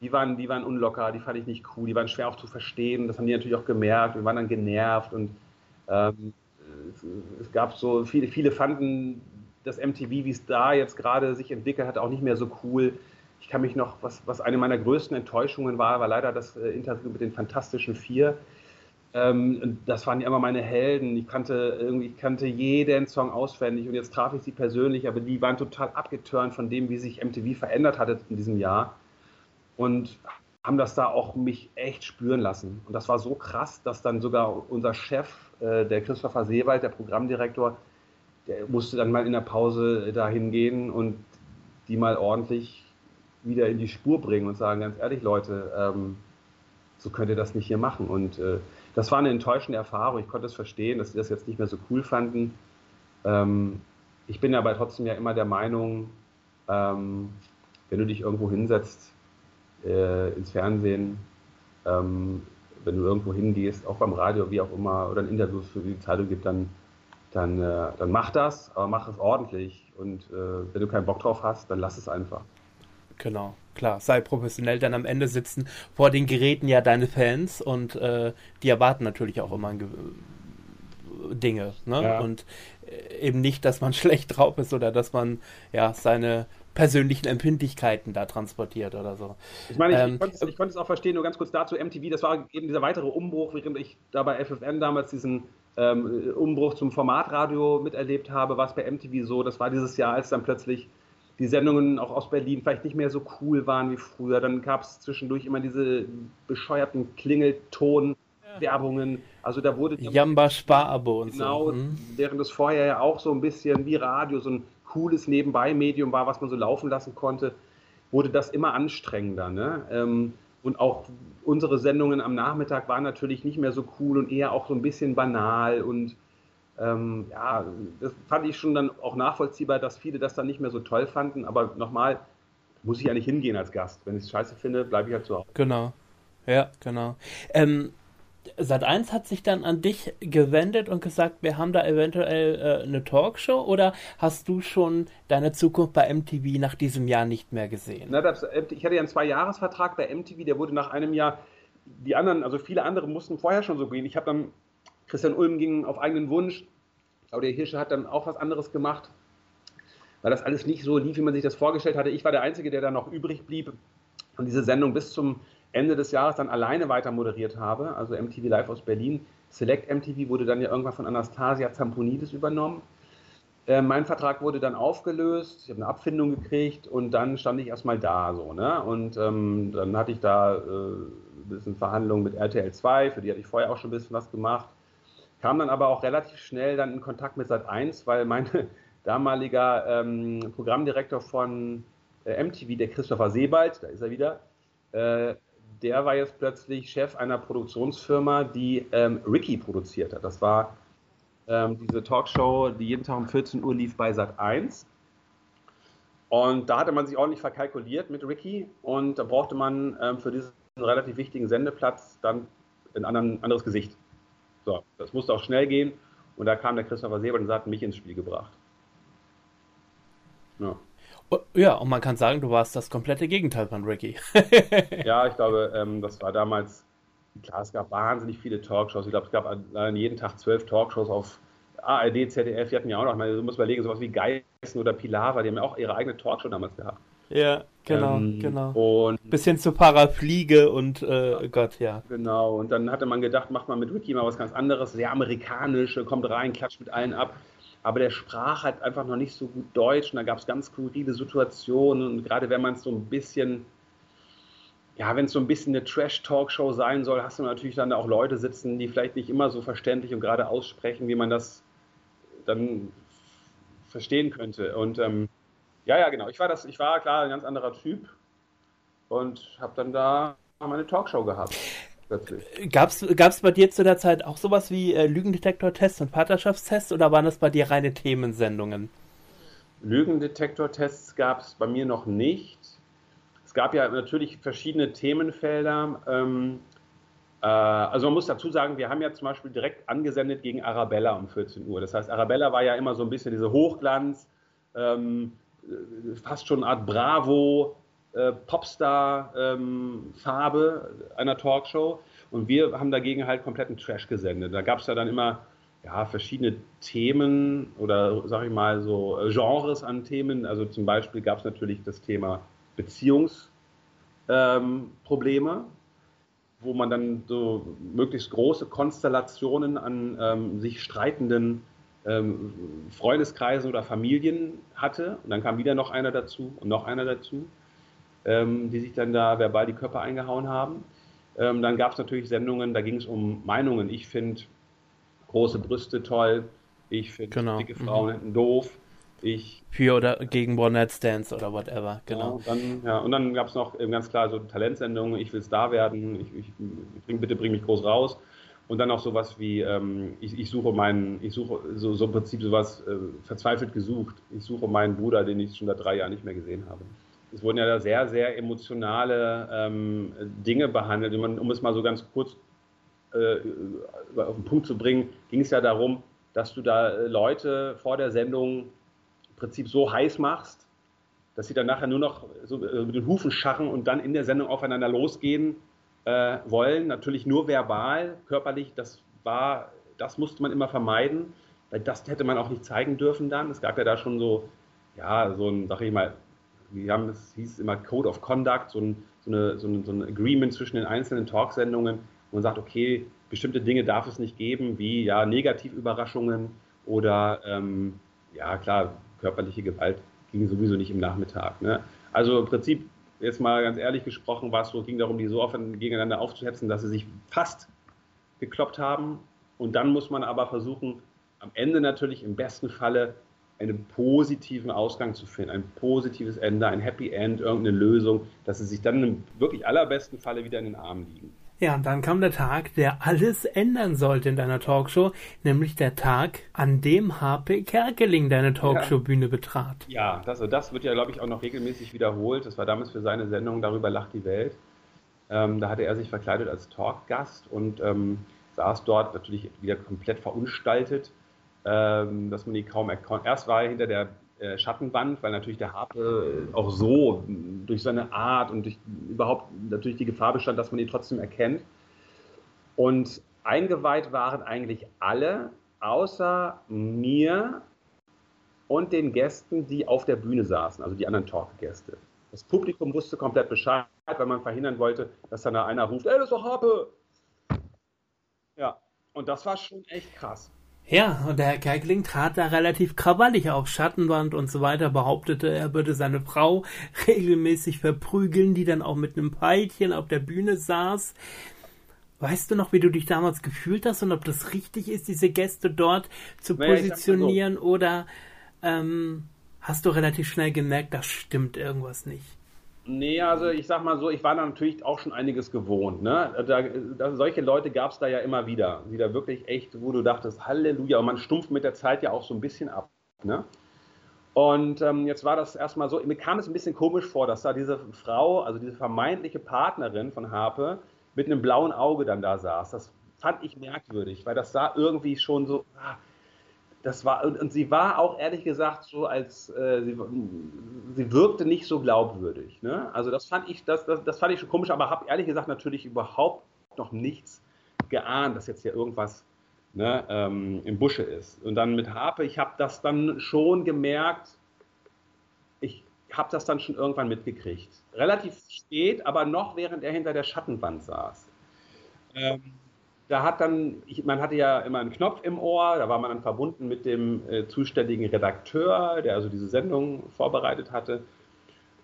die, waren, die waren unlocker, die fand ich nicht cool, die waren schwer auch zu verstehen, das haben die natürlich auch gemerkt, wir waren dann genervt und ähm, es, es, gab so, viele, viele fanden das MTV, wie es da jetzt gerade sich entwickelt hat, auch nicht mehr so cool. Ich kann mich noch, was, was eine meiner größten Enttäuschungen war, war leider das äh, Interview mit den Fantastischen Vier. Ähm, das waren ja immer meine Helden. Ich kannte irgendwie, ich kannte jeden Song auswendig und jetzt traf ich sie persönlich, aber die waren total abgeturnt von dem, wie sich MTV verändert hatte in diesem Jahr und haben das da auch mich echt spüren lassen. Und das war so krass, dass dann sogar unser Chef, äh, der Christopher Seewald, der Programmdirektor, der musste dann mal in der Pause dahin gehen und die mal ordentlich wieder in die Spur bringen und sagen, ganz ehrlich, Leute, ähm, so könnt ihr das nicht hier machen. Und äh, das war eine enttäuschende Erfahrung. Ich konnte es verstehen, dass sie das jetzt nicht mehr so cool fanden. Ähm, ich bin aber trotzdem ja immer der Meinung, ähm, wenn du dich irgendwo hinsetzt, äh, ins Fernsehen, ähm, wenn du irgendwo hingehst, auch beim Radio, wie auch immer, oder ein Interview für die Zeitung gibt, dann, dann, äh, dann mach das, aber mach es ordentlich. Und äh, wenn du keinen Bock drauf hast, dann lass es einfach. Genau, klar, sei professionell, denn am Ende sitzen vor den Geräten ja deine Fans und äh, die erwarten natürlich auch immer Dinge. Ne? Ja. Und äh, eben nicht, dass man schlecht drauf ist oder dass man ja seine persönlichen Empfindlichkeiten da transportiert oder so. Ich meine, ich, ähm, ich, konnte, ich, konnte, es auch verstehen, nur ganz kurz dazu, MTV, das war eben dieser weitere Umbruch, während ich da bei FFN damals diesen ähm, Umbruch zum Formatradio miterlebt habe, war es bei MTV so, das war dieses Jahr, als dann plötzlich die Sendungen auch aus Berlin vielleicht nicht mehr so cool waren wie früher. Dann gab es zwischendurch immer diese bescheuerten Klingelton-Werbungen. Also da wurde Jamba Sparabo und genau, so. Genau, hm. während es vorher ja auch so ein bisschen wie Radio, so ein cooles Nebenbei-Medium war, was man so laufen lassen konnte, wurde das immer anstrengender. Ne? Ähm, und auch unsere Sendungen am Nachmittag waren natürlich nicht mehr so cool und eher auch so ein bisschen banal und ähm, ja, das fand ich schon dann auch nachvollziehbar, dass viele das dann nicht mehr so toll fanden. Aber nochmal, muss ich ja nicht hingehen als Gast. Wenn ich es scheiße finde, bleibe ich halt zu Hause. Genau. Ja, genau. Ähm, Sat 1 hat sich dann an dich gewendet und gesagt, wir haben da eventuell äh, eine Talkshow oder hast du schon deine Zukunft bei MTV nach diesem Jahr nicht mehr gesehen? Na, das, ich hatte ja einen Zwei-Jahres-Vertrag bei MTV, der wurde nach einem Jahr, die anderen, also viele andere mussten vorher schon so gehen. Ich habe dann Christian Ulm ging auf eigenen Wunsch. Claudia Hirsche hat dann auch was anderes gemacht, weil das alles nicht so lief, wie man sich das vorgestellt hatte. Ich war der Einzige, der da noch übrig blieb und diese Sendung bis zum Ende des Jahres dann alleine weiter moderiert habe, also MTV Live aus Berlin. Select MTV wurde dann ja irgendwann von Anastasia Zamponidis übernommen. Äh, mein Vertrag wurde dann aufgelöst, ich habe eine Abfindung gekriegt und dann stand ich erstmal da so, ne? Und ähm, dann hatte ich da äh, ein bisschen Verhandlungen mit RTL 2, für die hatte ich vorher auch schon ein bisschen was gemacht. Kam dann aber auch relativ schnell dann in Kontakt mit Sat 1, weil mein damaliger ähm, Programmdirektor von äh, MTV, der Christopher Sebald, da ist er wieder, äh, der war jetzt plötzlich Chef einer Produktionsfirma, die ähm, Ricky produziert hat. Das war ähm, diese Talkshow, die jeden Tag um 14 Uhr lief bei Sat 1. Und da hatte man sich ordentlich verkalkuliert mit Ricky und da brauchte man ähm, für diesen relativ wichtigen Sendeplatz dann ein anderes Gesicht. So, das musste auch schnell gehen und da kam der Christopher Sebert und hat mich ins Spiel gebracht. Ja. Oh, ja, und man kann sagen, du warst das komplette Gegenteil von Ricky. ja, ich glaube, ähm, das war damals klar, es gab wahnsinnig viele Talkshows. Ich glaube, es gab an jeden Tag zwölf Talkshows auf ARD, ZDF. Die hatten ja auch noch, ich meine, du musst überlegen, sowas wie Geißen oder Pilava, die haben ja auch ihre eigene Talkshow damals gehabt. Ja, genau, ähm, genau. Und bisschen zu Parafliege und äh, Gott, ja. Genau, und dann hatte man gedacht, macht man mit Ricky mal was ganz anderes, sehr amerikanisch, kommt rein, klatscht mit allen ab. Aber der sprach halt einfach noch nicht so gut Deutsch und da gab es ganz skurrile Situationen und gerade wenn man es so ein bisschen ja, wenn es so ein bisschen eine Trash-Talkshow sein soll, hast du natürlich dann auch Leute sitzen, die vielleicht nicht immer so verständlich und gerade aussprechen, wie man das dann verstehen könnte. Und ähm, ja, ja, genau. Ich war das, ich war klar ein ganz anderer Typ und habe dann da meine Talkshow gehabt. Gab es bei dir zu der Zeit auch sowas wie äh, Lügendetektor-Tests und Vaterschaftstests oder waren das bei dir reine Themensendungen? Lügendetektor-Tests gab es bei mir noch nicht es gab ja natürlich verschiedene Themenfelder. Ähm, äh, also man muss dazu sagen, wir haben ja zum Beispiel direkt angesendet gegen Arabella um 14 Uhr. Das heißt, Arabella war ja immer so ein bisschen diese Hochglanz, ähm, fast schon eine Art Bravo, äh, Popstar-Farbe ähm, einer Talkshow. Und wir haben dagegen halt kompletten Trash gesendet. Da gab es ja dann immer ja, verschiedene Themen oder sag ich mal so Genres an Themen. Also zum Beispiel gab es natürlich das Thema Beziehungsprobleme, ähm, wo man dann so möglichst große Konstellationen an ähm, sich streitenden ähm, Freundeskreisen oder Familien hatte. Und dann kam wieder noch einer dazu und noch einer dazu, ähm, die sich dann da verbal die Köpfe eingehauen haben. Ähm, dann gab es natürlich Sendungen, da ging es um Meinungen. Ich finde große Brüste toll, ich finde genau. dicke Frauen mhm. doof. Ich, Für oder gegen One Night Stands oder whatever, genau. Ja, dann, ja, und dann gab es noch ganz klar so Talentsendungen, ich will Star werden, ich, ich bring, bitte bring mich groß raus. Und dann auch sowas wie, ähm, ich, ich, suche meinen, ich suche so, so im Prinzip sowas äh, verzweifelt gesucht. Ich suche meinen Bruder, den ich schon seit drei Jahren nicht mehr gesehen habe. Es wurden ja da sehr, sehr emotionale ähm, Dinge behandelt. Um es mal so ganz kurz äh, auf den Punkt zu bringen, ging es ja darum, dass du da äh, Leute vor der Sendung Prinzip so heiß machst, dass sie dann nachher nur noch so äh, mit den Hufen scharren und dann in der Sendung aufeinander losgehen äh, wollen. Natürlich nur verbal, körperlich, das war, das musste man immer vermeiden, weil das hätte man auch nicht zeigen dürfen dann. Es gab ja da schon so, ja, so ein, sag ich mal, wir haben, das hieß immer Code of Conduct, so ein, so, eine, so, ein, so ein Agreement zwischen den einzelnen Talksendungen, wo man sagt, okay, bestimmte Dinge darf es nicht geben, wie ja Negativüberraschungen oder ähm, ja klar, körperliche Gewalt ging sowieso nicht im Nachmittag. Ne? Also im Prinzip, jetzt mal ganz ehrlich gesprochen, war es so, ging darum, die so oft gegeneinander aufzuhetzen, dass sie sich fast gekloppt haben. Und dann muss man aber versuchen, am Ende natürlich im besten Falle einen positiven Ausgang zu finden, ein positives Ende, ein Happy End, irgendeine Lösung, dass sie sich dann im wirklich allerbesten Falle wieder in den Armen liegen. Ja, und dann kam der Tag, der alles ändern sollte in deiner Talkshow, nämlich der Tag, an dem HP Kerkeling deine Talkshow-Bühne betrat. Ja, das, das wird ja, glaube ich, auch noch regelmäßig wiederholt. Das war damals für seine Sendung Darüber lacht die Welt. Ähm, da hatte er sich verkleidet als Talkgast und ähm, saß dort natürlich wieder komplett verunstaltet, ähm, dass man ihn kaum erkannt. Erst war er hinter der äh, weil natürlich der Harpe auch so durch seine Art und durch überhaupt natürlich die Gefahr bestand, dass man ihn trotzdem erkennt. Und eingeweiht waren eigentlich alle, außer mir und den Gästen, die auf der Bühne saßen, also die anderen Talkgäste. Das Publikum wusste komplett Bescheid, weil man verhindern wollte, dass dann da einer ruft, ey, das ist doch Harpe. Ja, und das war schon echt krass. Ja, und der Herr Kerkeling trat da relativ krawallig auf Schattenwand und so weiter, behauptete, er würde seine Frau regelmäßig verprügeln, die dann auch mit einem Peitchen auf der Bühne saß. Weißt du noch, wie du dich damals gefühlt hast und ob das richtig ist, diese Gäste dort zu positionieren oder ähm, hast du relativ schnell gemerkt, das stimmt irgendwas nicht? Nee, also ich sag mal so, ich war da natürlich auch schon einiges gewohnt. Ne? Da, da, solche Leute gab es da ja immer wieder, die da wirklich echt, wo du dachtest, Halleluja, und man stumpft mit der Zeit ja auch so ein bisschen ab. Ne? Und ähm, jetzt war das erstmal so, mir kam es ein bisschen komisch vor, dass da diese Frau, also diese vermeintliche Partnerin von Harpe, mit einem blauen Auge dann da saß. Das fand ich merkwürdig, weil das sah irgendwie schon so, ah, das war, und, und, sie war auch ehrlich gesagt so, als äh, sie, sie wirkte nicht so glaubwürdig. Ne? Also das fand ich, das, das, das fand ich schon komisch, aber habe ehrlich gesagt natürlich überhaupt noch nichts geahnt, dass jetzt hier irgendwas ne, ähm, im Busche ist. Und dann mit Harpe, ich habe das dann schon gemerkt, ich habe das dann schon irgendwann mitgekriegt. Relativ spät, aber noch während er hinter der Schattenwand saß. Ähm, da hat dann, man hatte ja immer einen Knopf im Ohr, da war man dann verbunden mit dem äh, zuständigen Redakteur, der also diese Sendung vorbereitet hatte,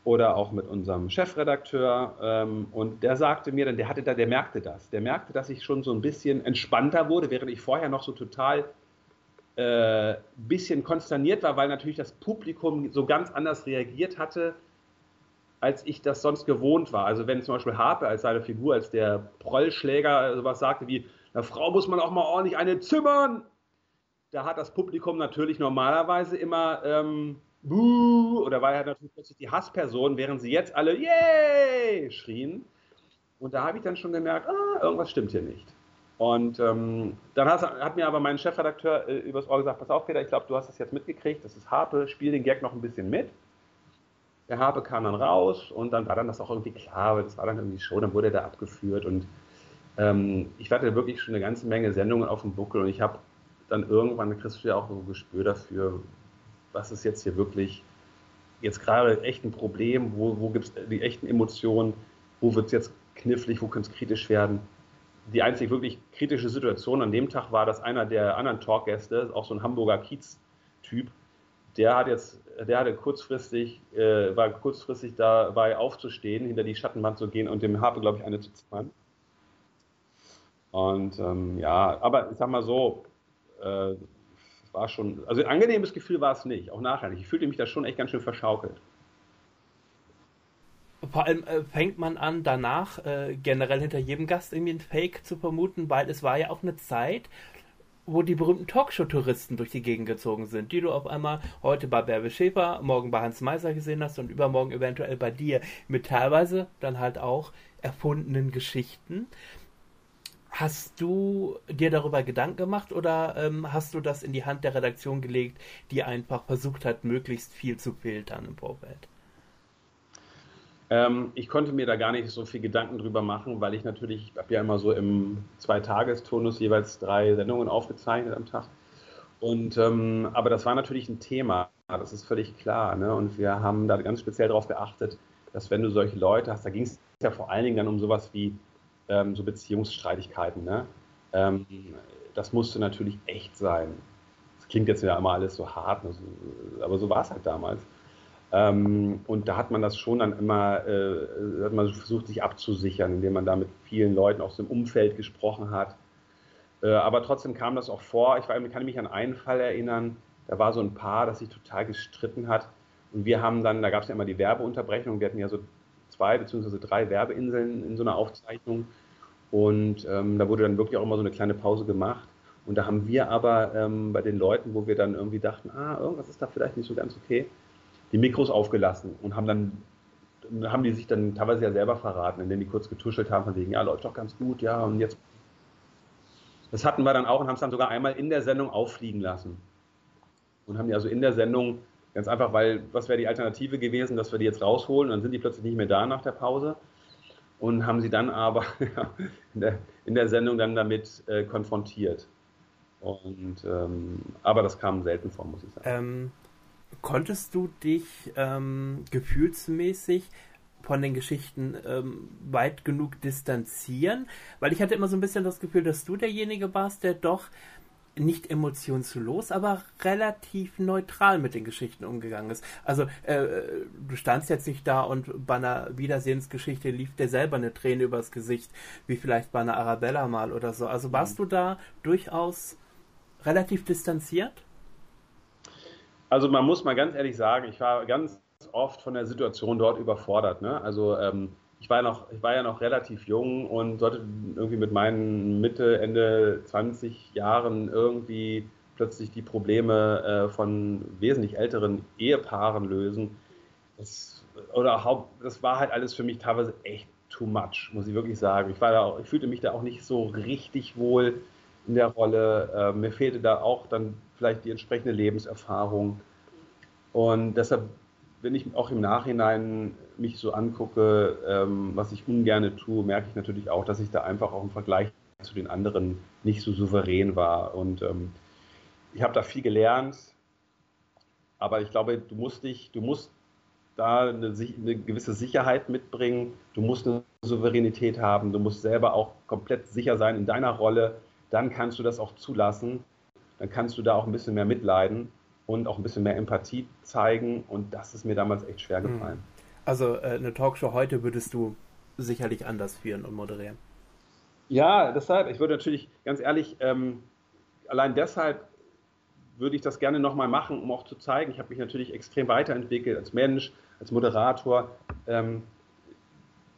oder auch mit unserem Chefredakteur. Ähm, und der sagte mir dann, der hatte da, der merkte das. Der merkte, dass ich schon so ein bisschen entspannter wurde, während ich vorher noch so total äh, bisschen konsterniert war, weil natürlich das Publikum so ganz anders reagiert hatte, als ich das sonst gewohnt war. Also wenn zum Beispiel Harpe als seine Figur, als der Prollschläger sowas sagte wie, der Frau muss man auch mal ordentlich eine zimmern. Da hat das Publikum natürlich normalerweise immer ähm, Buh, oder war ja natürlich plötzlich die Hassperson, während sie jetzt alle Yay schrien. Und da habe ich dann schon gemerkt, ah, irgendwas stimmt hier nicht. Und ähm, dann hat, mir aber mein Chefredakteur äh, übers Ohr gesagt, pass auf Peter, ich glaube, du hast das jetzt mitgekriegt, das ist Harpe, spiel den Gag noch ein bisschen mit. Der Harpe kam dann raus und dann war dann das auch irgendwie klar, das war dann irgendwie Show, dann wurde er da abgeführt und ähm, ich hatte wirklich schon eine ganze Menge Sendungen auf dem Buckel und ich habe dann irgendwann, kriegst du ja auch so ein Gespür dafür, was ist jetzt hier wirklich jetzt gerade echt ein Problem, wo, wo gibt es die echten Emotionen, wo wird es jetzt knifflig, wo könnte es kritisch werden. Die einzig wirklich kritische Situation an dem Tag war, dass einer der anderen Talkgäste, auch so ein Hamburger Kiez-Typ, der hat jetzt, der hatte kurzfristig, äh, war kurzfristig dabei aufzustehen, hinter die Schattenwand zu gehen und dem Harpe, glaube ich, eine zu zimmern. Und ähm, ja, aber ich sag mal so, äh, war schon, also ein angenehmes Gefühl war es nicht, auch nachher nicht. Ich fühlte mich da schon echt ganz schön verschaukelt. Vor allem äh, fängt man an, danach äh, generell hinter jedem Gast irgendwie ein Fake zu vermuten, weil es war ja auch eine Zeit, wo die berühmten Talkshow-Touristen durch die Gegend gezogen sind, die du auf einmal heute bei Bärbe Schäfer, morgen bei Hans Meiser gesehen hast und übermorgen eventuell bei dir mit teilweise dann halt auch erfundenen Geschichten. Hast du dir darüber Gedanken gemacht oder ähm, hast du das in die Hand der Redaktion gelegt, die einfach versucht hat, möglichst viel zu filtern im Vorfeld? Ähm, ich konnte mir da gar nicht so viel Gedanken drüber machen, weil ich natürlich, ich habe ja immer so im Zweitagestonus jeweils drei Sendungen aufgezeichnet am Tag. Und, ähm, aber das war natürlich ein Thema, das ist völlig klar. Ne? Und wir haben da ganz speziell darauf geachtet, dass wenn du solche Leute hast, da ging es ja vor allen Dingen dann um sowas wie ähm, so Beziehungsstreitigkeiten. Ne? Ähm, das musste natürlich echt sein. Das klingt jetzt ja immer alles so hart, ne? aber so war es halt damals. Ähm, und da hat man das schon dann immer, äh, hat man versucht, sich abzusichern, indem man da mit vielen Leuten aus dem Umfeld gesprochen hat. Äh, aber trotzdem kam das auch vor. Ich, war, kann mich an einen Fall erinnern, da war so ein Paar, das sich total gestritten hat. Und wir haben dann, da gab es ja immer die Werbeunterbrechung, wir hatten ja so zwei beziehungsweise drei Werbeinseln in so einer Aufzeichnung. Und ähm, da wurde dann wirklich auch immer so eine kleine Pause gemacht. Und da haben wir aber ähm, bei den Leuten, wo wir dann irgendwie dachten, ah, irgendwas ist da vielleicht nicht so ganz okay, die Mikros aufgelassen und haben dann haben die sich dann teilweise ja selber verraten, indem die kurz getuschelt haben, von wegen, ja, läuft doch ganz gut, ja, und jetzt. Das hatten wir dann auch und haben es dann sogar einmal in der Sendung auffliegen lassen. Und haben die also in der Sendung Ganz einfach, weil was wäre die Alternative gewesen, dass wir die jetzt rausholen, dann sind die plötzlich nicht mehr da nach der Pause und haben sie dann aber in, der, in, der, Sendung dann damit äh, konfrontiert. Und, ähm, aber das kam selten vor, muss ich sagen. Ähm, konntest du dich ähm, gefühlsmäßig von den Geschichten ähm, weit genug distanzieren? Weil ich hatte immer so ein bisschen das Gefühl, dass du derjenige warst, der doch nicht emotionslos, aber relativ neutral mit den Geschichten umgegangen ist. Also äh, du standst jetzt nicht da und bei einer Wiedersehensgeschichte lief dir selber eine Träne übers Gesicht, wie vielleicht bei einer Arabella mal oder so. Also warst mhm. du da durchaus relativ distanziert? Also man muss mal ganz ehrlich sagen, ich war ganz oft von der Situation dort überfordert. Ne? Also ähm, ich war, noch, ich war ja noch relativ jung und sollte irgendwie mit meinen Mitte, Ende 20 Jahren irgendwie plötzlich die Probleme äh, von wesentlich älteren Ehepaaren lösen. Das, oder Haupt, das war halt alles für mich teilweise echt too much, muss ich wirklich sagen. Ich, war da ich fühlte mich da auch nicht so richtig wohl in der Rolle. Äh, mir fehlte da auch dann vielleicht die entsprechende Lebenserfahrung. Und deshalb wenn ich auch im Nachhinein mich so angucke, ähm, was ich ungern tue, merke ich natürlich auch, dass ich da einfach auch im Vergleich zu den anderen nicht so souverän war. Und ähm, ich habe da viel gelernt, aber ich glaube, du musst dich, du musst da eine, eine, gewisse Sicherheit mitbringen, du musst eine Souveränität haben, du musst selber auch komplett sicher sein in deiner Rolle, dann kannst du das auch zulassen, dann kannst du da auch ein bisschen mehr mitleiden und auch ein bisschen mehr Empathie zeigen. Und das ist mir damals echt schwer hm. gefallen. Also äh, eine Talkshow heute würdest du sicherlich anders führen und moderieren. Ja, deshalb, ich würde natürlich, ganz ehrlich, ähm, allein deshalb würde ich das gerne nochmal machen, um auch zu zeigen, ich habe mich natürlich extrem weiterentwickelt als Mensch, als Moderator. Ähm,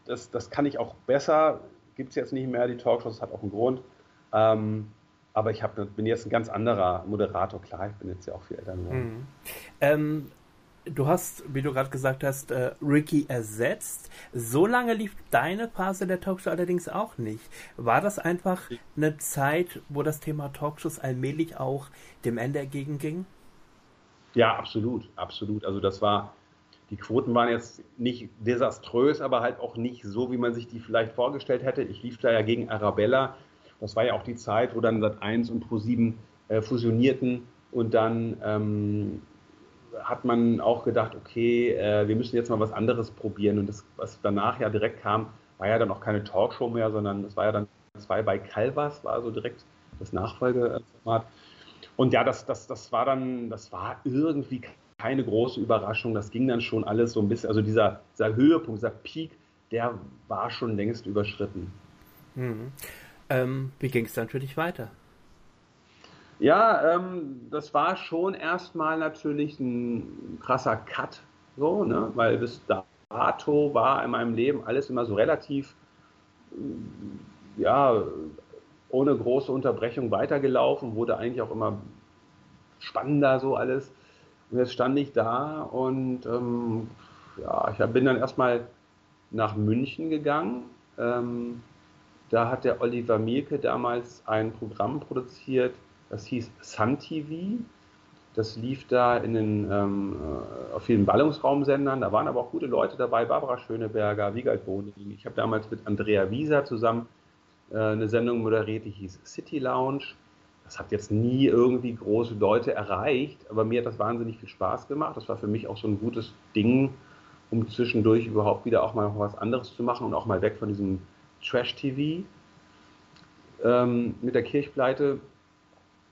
das, das kann ich auch besser, gibt es jetzt nicht mehr, die Talkshows, das hat auch einen Grund. Ähm, aber ich hab, bin jetzt ein ganz anderer Moderator. Klar, ich bin jetzt ja auch viel älter geworden. Mhm. Ähm, du hast, wie du gerade gesagt hast, äh, Ricky ersetzt. So lange lief deine Phase der Talkshow allerdings auch nicht. War das einfach eine Zeit, wo das Thema Talkshows allmählich auch dem Ende entgegenging? Ja, absolut, absolut. Also das war, die Quoten waren jetzt nicht desaströs, aber halt auch nicht so, wie man sich die vielleicht vorgestellt hätte. Ich lief da ja gegen Arabella, das war ja auch die Zeit, wo dann Sat1 und Pro7 äh, fusionierten und dann ähm, hat man auch gedacht, okay, äh, wir müssen jetzt mal was anderes probieren. Und das, was danach ja direkt kam, war ja dann auch keine Talkshow mehr, sondern das war ja dann zwei bei Calvas, war so direkt das Nachfolgeformat. Und ja, das, das, das war dann, das war irgendwie keine große Überraschung. Das ging dann schon alles so ein bisschen, also dieser, dieser Höhepunkt, dieser Peak, der war schon längst überschritten. Mhm. Ähm, wie ging es dann für dich weiter? Ja, ähm, das war schon erstmal natürlich ein krasser Cut, so, ne? weil bis dato war in meinem Leben alles immer so relativ, ja, ohne große Unterbrechung weitergelaufen, wurde eigentlich auch immer spannender so alles. Und jetzt stand ich da und ähm, ja, ich bin dann erstmal nach München gegangen. Ähm, da hat der Oliver Mielke damals ein Programm produziert, das hieß Sun TV. Das lief da in den, ähm, äh, auf vielen Ballungsraumsendern. Da waren aber auch gute Leute dabei, Barbara Schöneberger, Wiegald Boning. Ich habe damals mit Andrea Wieser zusammen äh, eine Sendung moderiert, die hieß City Lounge. Das hat jetzt nie irgendwie große Leute erreicht, aber mir hat das wahnsinnig viel Spaß gemacht. Das war für mich auch so ein gutes Ding, um zwischendurch überhaupt wieder auch mal was anderes zu machen und auch mal weg von diesem Trash-TV. Ähm, mit der Kirchpleite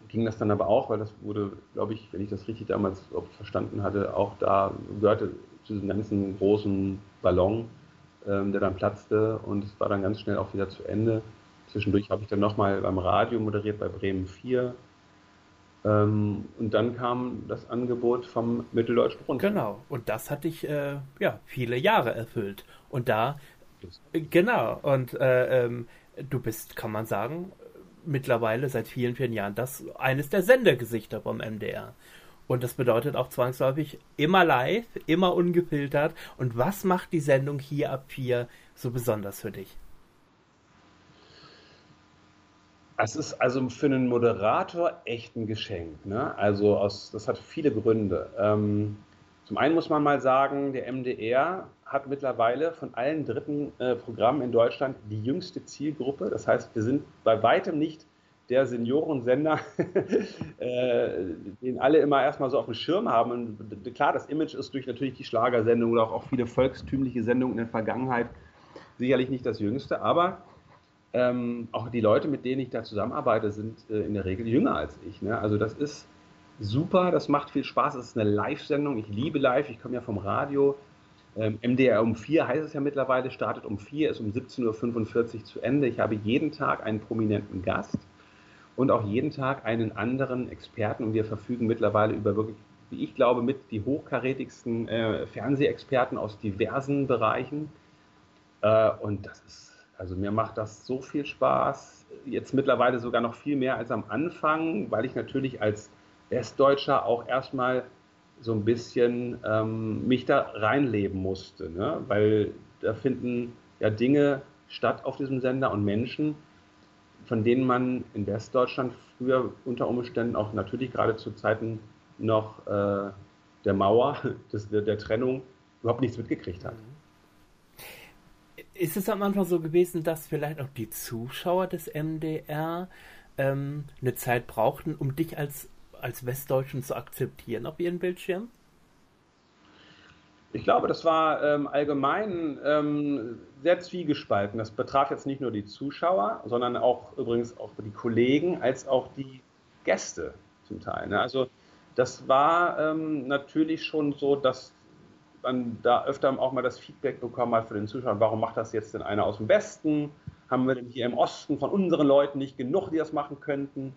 ging das dann aber auch, weil das wurde, glaube ich, wenn ich das richtig damals verstanden hatte, auch da gehörte zu diesem ganzen großen Ballon, ähm, der dann platzte und es war dann ganz schnell auch wieder zu Ende. Zwischendurch habe ich dann nochmal beim Radio moderiert bei Bremen 4. Ähm, und dann kam das Angebot vom Mitteldeutschen Rundfunk. Genau, und das hat dich äh, ja, viele Jahre erfüllt. Und da Genau, und äh, ähm, du bist, kann man sagen, mittlerweile seit vielen, vielen Jahren das eines der Sendergesichter vom MDR. Und das bedeutet auch zwangsläufig immer live, immer ungefiltert. Und was macht die Sendung hier ab 4 so besonders für dich? Es ist also für einen Moderator echt ein Geschenk. Ne? Also aus, das hat viele Gründe. Ähm, zum einen muss man mal sagen, der MDR hat mittlerweile von allen dritten äh, Programmen in Deutschland die jüngste Zielgruppe. Das heißt, wir sind bei weitem nicht der Seniorensender, äh, den alle immer erstmal so auf dem Schirm haben. Und klar, das Image ist durch natürlich die Schlagersendung oder auch viele volkstümliche Sendungen in der Vergangenheit sicherlich nicht das jüngste, aber ähm, auch die Leute, mit denen ich da zusammenarbeite, sind äh, in der Regel jünger als ich. Ne? Also das ist super, das macht viel Spaß, es ist eine Live-Sendung, ich liebe Live, ich komme ja vom Radio. Ähm, MDR um 4 heißt es ja mittlerweile, startet um 4, ist um 17.45 Uhr zu Ende. Ich habe jeden Tag einen prominenten Gast und auch jeden Tag einen anderen Experten. Und wir verfügen mittlerweile über wirklich, wie ich glaube, mit die hochkarätigsten äh, Fernsehexperten aus diversen Bereichen. Äh, und das ist, also mir macht das so viel Spaß. Jetzt mittlerweile sogar noch viel mehr als am Anfang, weil ich natürlich als Westdeutscher auch erstmal so ein bisschen ähm, mich da reinleben musste. Ne? Weil da finden ja Dinge statt auf diesem Sender und Menschen, von denen man in Westdeutschland früher unter Umständen auch natürlich gerade zu Zeiten noch äh, der Mauer, des, der, der, Trennung, überhaupt nichts mitgekriegt hat. Ist es am Anfang so gewesen, dass vielleicht auch die Zuschauer des MDR ähm, eine Zeit brauchten, um dich als, als Westdeutschen zu akzeptieren auf ihren Bildschirm? Ich glaube, das war ähm, allgemein ähm, sehr zwiegespalten. Das betraf jetzt nicht nur die Zuschauer, sondern auch übrigens auch die Kollegen als auch die Gäste zum Teil. Ne? Also das war ähm, natürlich schon so, dass man da öfter auch mal das Feedback bekommen hat für den Zuschauer, warum macht das jetzt denn einer aus dem Westen? Haben wir denn hier im Osten von unseren Leuten nicht genug, die das machen könnten?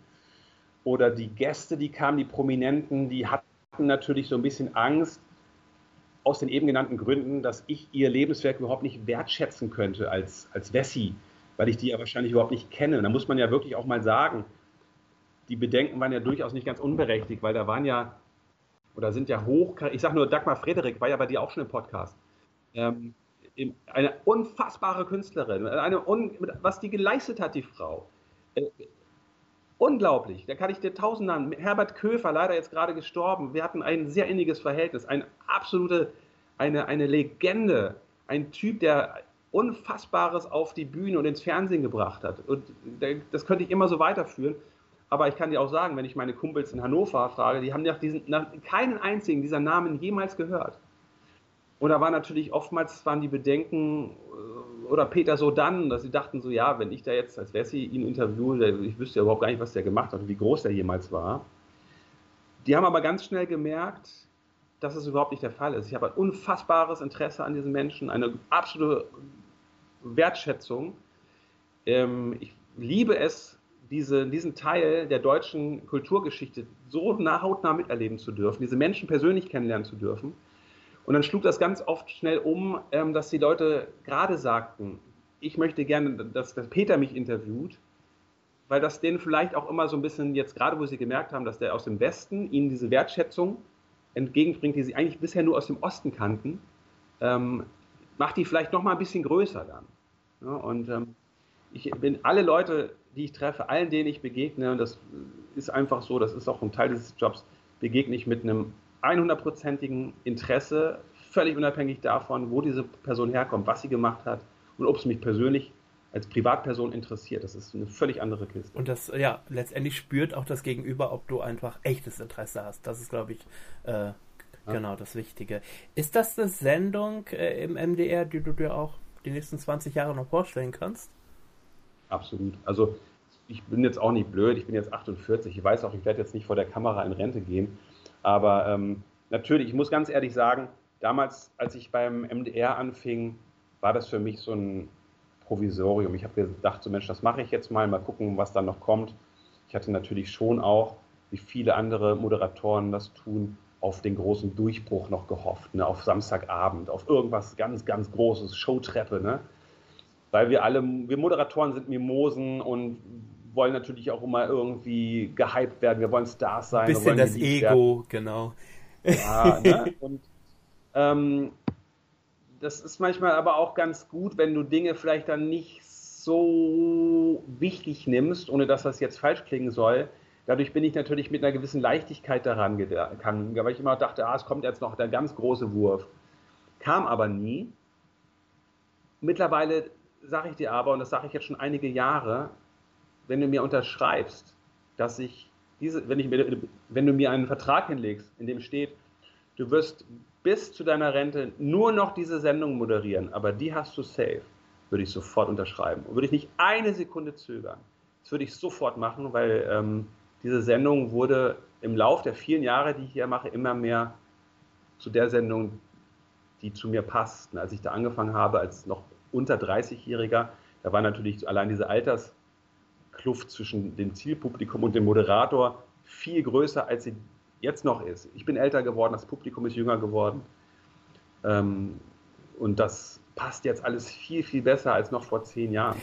Oder die Gäste, die kamen, die Prominenten, die hatten natürlich so ein bisschen Angst, aus den eben genannten Gründen, dass ich ihr Lebenswerk überhaupt nicht wertschätzen könnte als, als Wessi, weil ich die ja wahrscheinlich überhaupt nicht kenne. Da muss man ja wirklich auch mal sagen, die Bedenken waren ja durchaus nicht ganz unberechtigt, weil da waren ja oder sind ja hoch, ich sage nur, Dagmar Frederik war ja bei dir auch schon im Podcast. Ähm, eine unfassbare Künstlerin, eine un, was die geleistet hat, die Frau. Unglaublich, da kann ich dir tausend Namen. Herbert Köfer, leider jetzt gerade gestorben. Wir hatten ein sehr inniges Verhältnis, ein absolute, eine, eine Legende, ein Typ, der Unfassbares auf die Bühne und ins Fernsehen gebracht hat. Und das könnte ich immer so weiterführen. Aber ich kann dir auch sagen, wenn ich meine Kumpels in Hannover frage, die haben nach diesen, nach keinen einzigen dieser Namen jemals gehört. Und da war natürlich oftmals waren die Bedenken äh, oder Peter so dann, dass sie dachten so, ja, wenn ich da jetzt als Wessi ihn interviewe, ich wüsste ja überhaupt gar nicht, was der gemacht hat und wie groß der jemals war. Die haben aber ganz schnell gemerkt, dass es überhaupt nicht der Fall ist. Ich habe ein unfassbares Interesse an diesen Menschen, eine absolute Wertschätzung. Ähm, ich liebe es, diese, diesen Teil der deutschen Kulturgeschichte so nah, hautnah miterleben zu dürfen, diese Menschen persönlich kennenlernen zu dürfen. Und dann schlug das ganz oft schnell um, ähm, dass die Leute gerade sagten, ich möchte gerne, dass, dass Peter mich interviewt, weil das denen vielleicht auch immer so ein bisschen jetzt gerade, wo sie gemerkt haben, dass der aus dem Westen ihnen diese Wertschätzung entgegenbringt, die sie eigentlich bisher nur aus dem Osten kannten, ähm, macht die vielleicht noch mal ein bisschen größer dann. Ja, und ähm, ich bin alle Leute, die ich treffe, allen, denen ich begegne, und das ist einfach so, das ist auch ein Teil dieses Jobs, begegne ich mit einem 100%igen Interesse, völlig unabhängig davon, wo diese Person herkommt, was sie gemacht hat und ob es mich persönlich als Privatperson interessiert. Das ist eine völlig andere Kiste. Und das, ja, letztendlich spürt auch das Gegenüber, ob du einfach echtes Interesse hast. Das ist, glaube ich, äh, genau das Wichtige. Ist das eine Sendung äh, im MDR, die du dir auch die nächsten 20 Jahre noch vorstellen kannst? Absolut. Also ich bin jetzt auch nicht blöd, ich bin jetzt 48, ich weiß auch, ich werde jetzt nicht vor der Kamera in Rente gehen. Aber ähm, natürlich, ich muss ganz ehrlich sagen, damals, als ich beim MDR anfing, war das für mich so ein Provisorium. Ich habe gedacht, so Mensch, das mache ich jetzt mal, mal gucken, was dann noch kommt. Ich hatte natürlich schon auch, wie viele andere Moderatoren das tun, auf den großen Durchbruch noch gehofft, ne? auf Samstagabend, auf irgendwas ganz, ganz Großes, Showtreppe. Ne? Weil wir alle, wir Moderatoren sind Mimosen und wollen natürlich auch immer irgendwie gehypt werden. Wir wollen Stars sein. Ein bisschen das Ego, werden. genau. Ja, ne? Und ähm, das ist manchmal aber auch ganz gut, wenn du Dinge vielleicht dann nicht so wichtig nimmst, ohne dass das jetzt falsch klingen soll. Dadurch bin ich natürlich mit einer gewissen Leichtigkeit daran gegangen, weil ich immer dachte, ah, es kommt jetzt noch der ganz große Wurf. Kam aber nie. Mittlerweile sage ich dir aber, und das sage ich jetzt schon einige Jahre, wenn du mir unterschreibst, dass ich diese, wenn, ich, wenn du mir einen Vertrag hinlegst, in dem steht, du wirst bis zu deiner Rente nur noch diese Sendung moderieren, aber die hast du safe, würde ich sofort unterschreiben. Und würde ich nicht eine Sekunde zögern. Das würde ich sofort machen, weil ähm, diese Sendung wurde im Lauf der vielen Jahre, die ich hier mache, immer mehr zu der Sendung, die zu mir passt. Als ich da angefangen habe, als noch unter 30-Jähriger, da war natürlich allein diese Alterskluft zwischen dem Zielpublikum und dem Moderator viel größer, als sie jetzt noch ist. Ich bin älter geworden, das Publikum ist jünger geworden. Ähm, und das passt jetzt alles viel, viel besser als noch vor zehn Jahren.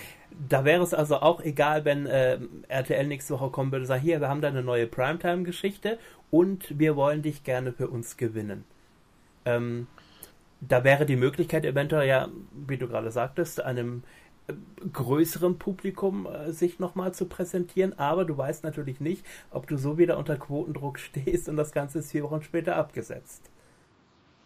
Da wäre es also auch egal, wenn äh, RTL nächste Woche kommen würde und sagen, hier, wir haben da eine neue Primetime-Geschichte und wir wollen dich gerne für uns gewinnen. Ähm, da wäre die Möglichkeit eventuell ja, wie du gerade sagtest, einem größeren Publikum äh, sich nochmal zu präsentieren, aber du weißt natürlich nicht, ob du so wieder unter Quotendruck stehst und das Ganze ist vier Wochen später abgesetzt.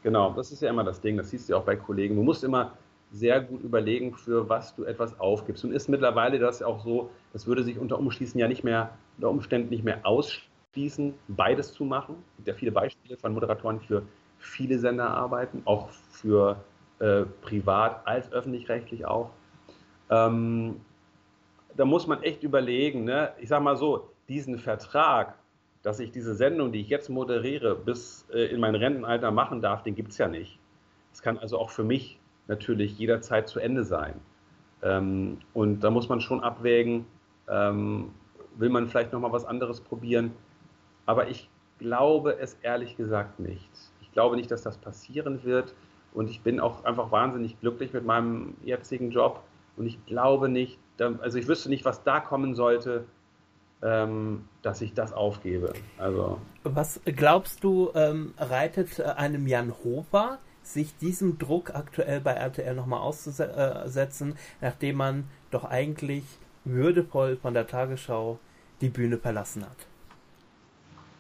Genau, das ist ja immer das Ding, das siehst du ja auch bei Kollegen. Du musst immer sehr gut überlegen, für was du etwas aufgibst. Und ist mittlerweile das auch so, das würde sich unter Umschließen ja nicht mehr, unter Umständen nicht mehr ausschließen, beides zu machen. Es gibt ja viele Beispiele von Moderatoren, die für viele Sender arbeiten, auch für äh, privat als öffentlich-rechtlich auch. Ähm, da muss man echt überlegen, ne? ich sage mal so, diesen Vertrag, dass ich diese Sendung, die ich jetzt moderiere, bis äh, in mein Rentenalter machen darf, den gibt es ja nicht. Es kann also auch für mich natürlich jederzeit zu Ende sein. Ähm, und da muss man schon abwägen, ähm, will man vielleicht nochmal was anderes probieren. Aber ich glaube es ehrlich gesagt nicht. Ich glaube nicht, dass das passieren wird. Und ich bin auch einfach wahnsinnig glücklich mit meinem jetzigen Job. Und ich glaube nicht, also ich wüsste nicht, was da kommen sollte, ähm, dass ich das aufgebe. Also. Was glaubst du, ähm, reitet äh, einem Jan Hofer, sich diesem Druck aktuell bei RTL nochmal auszusetzen, nachdem man doch eigentlich würdevoll von der Tagesschau die Bühne verlassen hat?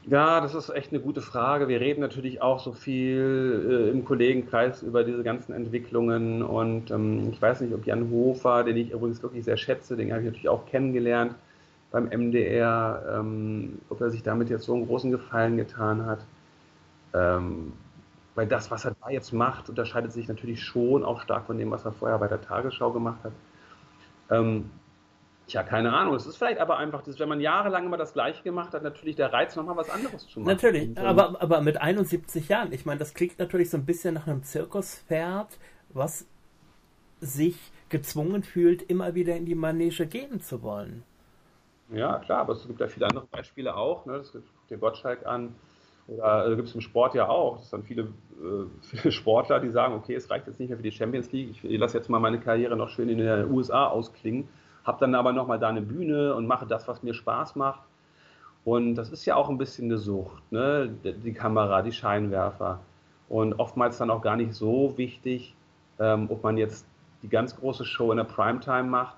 Ja, das ist echt eine gute Frage. Wir reden natürlich auch so viel äh, im Kollegenkreis über diese ganzen Entwicklungen und ähm, ich weiß nicht, ob Jan Hofer, den ich übrigens wirklich sehr schätze, den habe ich natürlich auch kennengelernt beim MDR, ähm, ob er sich damit jetzt so einen großen Gefallen getan hat. Ähm, weil das, was er da jetzt macht, unterscheidet sich natürlich schon auch stark von dem, was er vorher bei der Tagesschau gemacht hat. Ähm, Tja, keine Ahnung. Es ist vielleicht aber einfach, dass, wenn man jahrelang immer das Gleiche gemacht hat, natürlich der Reiz, nochmal was anderes zu machen. Natürlich, und, aber, aber mit 71 Jahren. Ich meine, das klingt natürlich so ein bisschen nach einem Zirkuspferd, was sich gezwungen fühlt, immer wieder in die Manege gehen zu wollen. Ja, klar, aber es gibt ja viele andere Beispiele auch. Ne? Das guckt dir Gottschalk an. Oder äh, gibt es im Sport ja auch. Es sind viele, äh, viele Sportler, die sagen, okay, es reicht jetzt nicht mehr für die Champions League. Ich lasse jetzt mal meine Karriere noch schön in den USA ausklingen habe dann aber nochmal da eine Bühne und mache das, was mir Spaß macht. Und das ist ja auch ein bisschen eine Sucht, ne? die Kamera, die Scheinwerfer. Und oftmals dann auch gar nicht so wichtig, ähm, ob man jetzt die ganz große Show in der Primetime macht.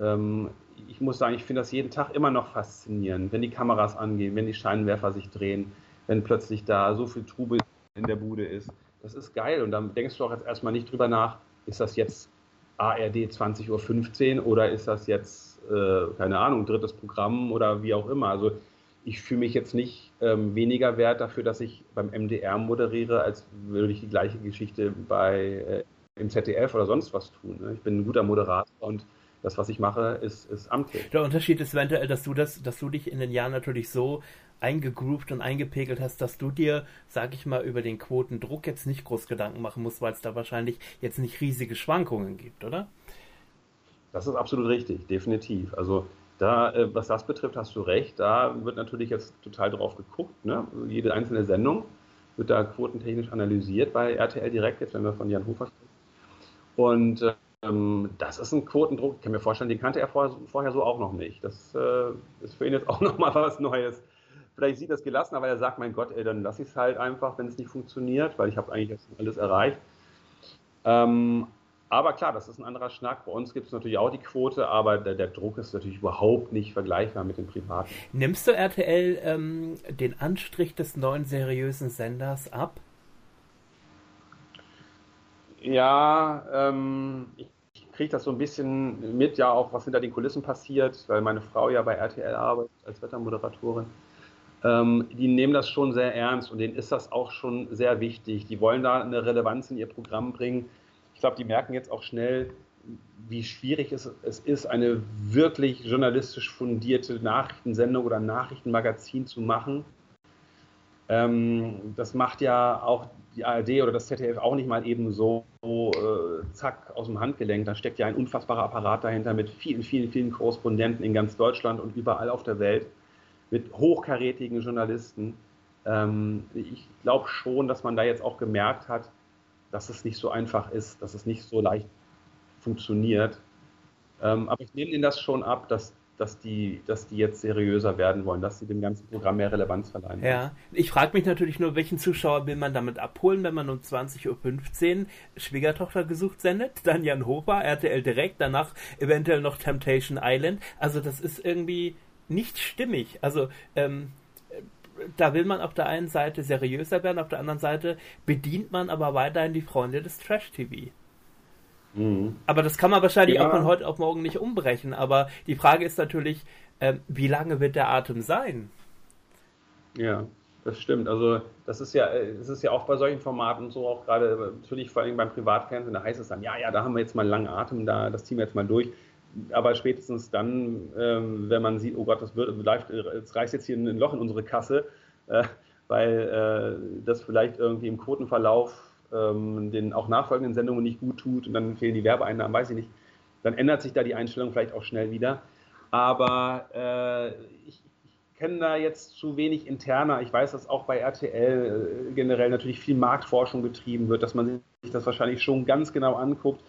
Ähm, ich muss sagen, ich finde das jeden Tag immer noch faszinierend, wenn die Kameras angehen, wenn die Scheinwerfer sich drehen, wenn plötzlich da so viel Trubel in der Bude ist. Das ist geil. Und dann denkst du auch jetzt erstmal nicht drüber nach, ist das jetzt ARD 20.15 Uhr oder ist das jetzt, äh, keine Ahnung, drittes Programm oder wie auch immer. Also ich fühle mich jetzt nicht ähm, weniger wert dafür, dass ich beim MDR moderiere, als würde ich die gleiche Geschichte bei äh, im ZDF oder sonst was tun. Ne? Ich bin ein guter Moderator und das, was ich mache, ist, ist amtlich. Der Unterschied ist eventuell, dass du das, dass du dich in den Jahren natürlich so eingegroovt und eingepegelt hast, dass du dir, sag ich mal, über den Quotendruck jetzt nicht groß Gedanken machen musst, weil es da wahrscheinlich jetzt nicht riesige Schwankungen gibt, oder? Das ist absolut richtig, definitiv. Also da, äh, was das betrifft, hast du recht. Da wird natürlich jetzt total drauf geguckt. Ne? Jede einzelne Sendung wird da quotentechnisch analysiert bei RTL Direkt, jetzt wenn wir von Jan Hofer sprechen. Und äh, ähm, das ist ein Quotendruck, ich kann mir vorstellen, den kannte er vorher, vorher so auch noch nicht. Das äh, ist für ihn jetzt auch nochmal was Neues. Vielleicht sieht es gelassen, aber er sagt, mein Gott, ey, dann lass ich es halt einfach, wenn es nicht funktioniert, weil ich habe eigentlich jetzt alles erreicht. Ähm, aber klar, das ist ein anderer Schnack. Bei uns gibt es natürlich auch die Quote, aber der, der, Druck ist natürlich überhaupt nicht vergleichbar mit dem privaten. Nimmst du RTL ähm, den Anstrich des neuen seriösen Senders ab? Ja, ähm, ich kriege das so ein bisschen mit, ja auch, was hinter den Kulissen passiert, weil meine Frau ja bei RTL arbeitet als Wettermoderatorin. Ähm, die nehmen das schon sehr ernst und denen ist das auch schon sehr wichtig. Die wollen da eine Relevanz in ihr Programm bringen. Ich glaube, die merken jetzt auch schnell, wie schwierig es, es ist, eine wirklich journalistisch fundierte Nachrichtensendung oder Nachrichtenmagazin zu machen. Ähm, das macht ja auch die ARD oder das ZDF auch nicht mal eben so, äh, zack aus dem Handgelenk. Da steckt ja ein unfassbarer Apparat dahinter mit vielen, vielen, vielen Korrespondenten in ganz Deutschland und überall auf der Welt, mit hochkarätigen Journalisten. Ähm, ich glaube schon, dass man da jetzt auch gemerkt hat, dass es nicht so einfach ist, dass es nicht so leicht funktioniert. Ähm, aber ich nehme Ihnen das schon ab, dass dass die, dass die jetzt seriöser werden wollen, dass sie dem ganzen Programm mehr Relevanz verleihen. Ja, ich frage mich natürlich nur, welchen Zuschauer will man damit abholen, wenn man um 20.15 Uhr Schwiegertochter gesucht sendet, dann Jan Hofer, RTL direkt, danach eventuell noch Temptation Island. Also das ist irgendwie nicht stimmig. Also ähm, da will man auf der einen Seite seriöser werden, auf der anderen Seite bedient man aber weiterhin die Freunde des Trash-TV. Mhm. Aber das kann man wahrscheinlich ja. auch von heute auf morgen nicht umbrechen. Aber die Frage ist natürlich, äh, wie lange wird der Atem sein? Ja, das stimmt. Also das ist ja, das ist ja auch bei solchen Formaten so, auch gerade natürlich vor allem beim Privatfernsehen, da heißt es dann, ja, ja, da haben wir jetzt mal einen langen Atem, da, das ziehen wir jetzt mal durch. Aber spätestens dann, ähm, wenn man sieht, oh Gott, das wird, es reißt jetzt hier ein Loch in unsere Kasse, äh, weil äh, das vielleicht irgendwie im Quotenverlauf ähm, den auch nachfolgenden Sendungen nicht gut tut und dann fehlen die Werbeeinnahmen, weiß ich nicht, dann ändert sich da die Einstellung vielleicht auch schnell wieder. Aber äh, ich, ich kenne da jetzt zu wenig interner. Ich weiß, dass auch bei RTL äh, generell natürlich viel Marktforschung betrieben wird, dass man sich das wahrscheinlich schon ganz genau anguckt,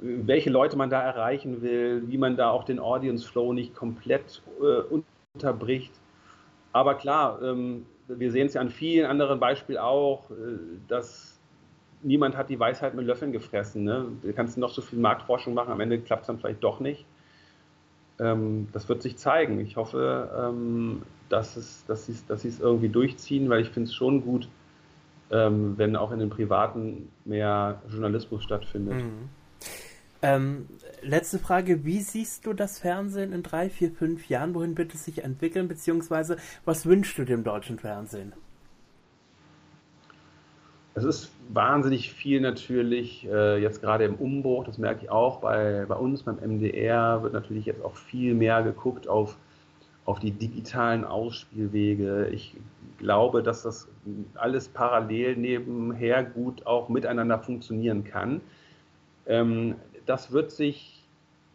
welche Leute man da erreichen will, wie man da auch den Audience Flow nicht komplett äh, unterbricht. Aber klar, ähm, wir sehen es ja an vielen anderen Beispielen auch, äh, dass niemand hat die Weisheit mit Löffeln gefressen. Ne? Du kannst noch so viel Marktforschung machen, am Ende klappt es dann vielleicht doch nicht. Ähm, das wird sich zeigen. Ich hoffe, ähm, dass, es, dass sie dass es irgendwie durchziehen, weil ich finde es schon gut, ähm, wenn auch in den Privaten mehr Journalismus stattfindet. Mhm. Ähm, letzte Frage, wie siehst du das Fernsehen in drei, vier, fünf Jahren? Wohin wird es sich entwickeln, beziehungsweise was wünschst du dem deutschen Fernsehen? Es ist wahnsinnig viel natürlich äh, jetzt gerade im Umbruch, das merke ich auch bei, bei uns beim MDR, wird natürlich jetzt auch viel mehr geguckt auf, auf die digitalen Ausspielwege. Ich glaube, dass das alles parallel nebenher gut auch miteinander funktionieren kann. Ähm, das wird sich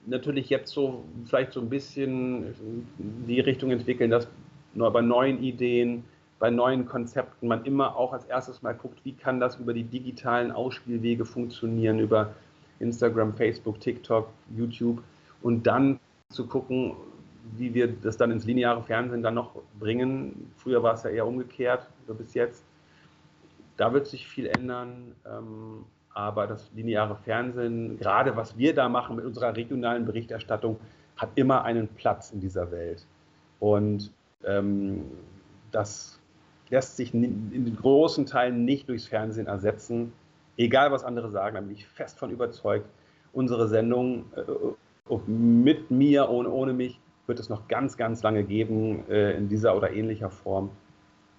natürlich jetzt so vielleicht so ein bisschen in die Richtung entwickeln, dass bei neuen Ideen bei neuen Konzepten man immer auch als erstes mal guckt, wie kann das über die digitalen Ausspielwege funktionieren, über Instagram, Facebook, TikTok, YouTube und dann zu gucken, wie wir das dann ins lineare Fernsehen dann noch bringen. Früher war es ja eher umgekehrt, so bis jetzt. Da wird sich viel ändern, ähm, aber das lineare Fernsehen, gerade was wir da machen mit unserer regionalen Berichterstattung, hat immer einen Platz in dieser Welt. Und ähm, das lässt sich in großen Teilen nicht durchs Fernsehen ersetzen. Egal, was andere sagen, da bin ich fest von überzeugt. Unsere Sendung äh, mit mir, ohne, ohne mich, wird es noch ganz, ganz lange geben äh, in dieser oder ähnlicher Form.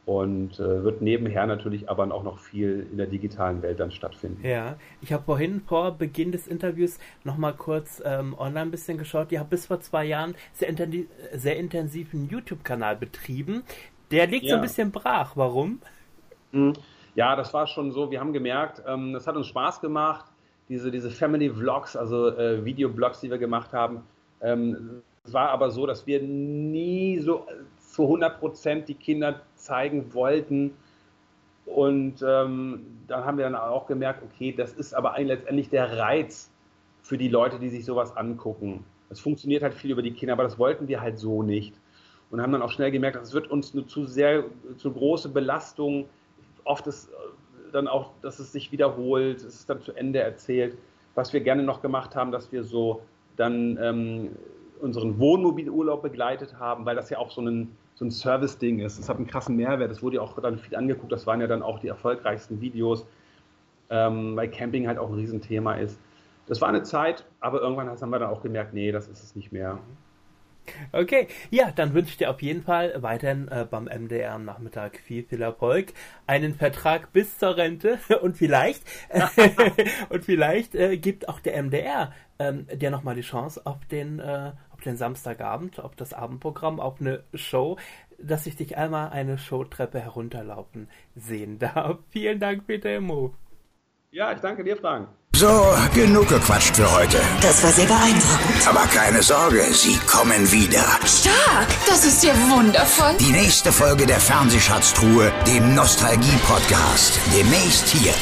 Und äh, wird nebenher natürlich aber auch noch viel in der digitalen Welt dann stattfinden. Ja, ich habe vorhin vor Beginn des Interviews nochmal kurz ähm, online ein bisschen geschaut. Ihr habt bis vor zwei Jahren sehr, intensiv, sehr intensiven YouTube-Kanal betrieben. Der liegt ja. so ein bisschen brach. Warum? Hm. Ja, das war schon so. Wir haben gemerkt, ähm, das hat uns Spaß gemacht. Diese, diese Family Vlogs, also äh, Videoblogs, die wir gemacht haben. Ähm, es war aber so, dass wir nie so zu 100 Prozent die Kinder zeigen wollten. Und ähm, dann haben wir dann auch gemerkt, okay, das ist aber eigentlich letztendlich der Reiz für die Leute, die sich sowas angucken. Es funktioniert halt viel über die Kinder, aber das wollten wir halt so nicht und haben dann auch schnell gemerkt, das wird uns eine zu sehr, zu große Belastung. Oft ist äh, dann auch, dass es sich wiederholt, es ist dann zu Ende erzählt. Was wir gerne noch gemacht haben, dass wir so dann ähm, unseren Wohnmobilurlaub begleitet haben, weil das ja auch so ein, so ein Service-Ding ist. Es hat einen krassen Mehrwert. Es wurde ja auch dann viel angeguckt. Das waren ja dann auch die erfolgreichsten Videos, ähm, weil Camping halt auch ein Riesenthema ist. das war eine Zeit, aber irgendwann haben wir dann auch gemerkt, nee, das ist es nicht mehr. Okay, ja, dann wünsche ich dir auf jeden Fall weiterhin äh, beim MDR am Nachmittag viel, viel Erfolg, einen Vertrag bis zur Rente und vielleicht und vielleicht äh, gibt auch der MDR ähm, dir nochmal die Chance auf den äh, auf den Samstagabend, auf das Abendprogramm, auf eine Show, dass ich dich einmal eine Showtreppe herunterlaufen sehen darf. Vielen Dank, Peter Immo. Ja, ich danke dir, Frank. So, genug gequatscht für heute. Das war sehr beeindruckend. Aber keine Sorge, sie kommen wieder. Stark! Das ist ja wundervoll. Die nächste Folge der Fernsehschatztruhe, dem Nostalgie-Podcast. Demnächst hier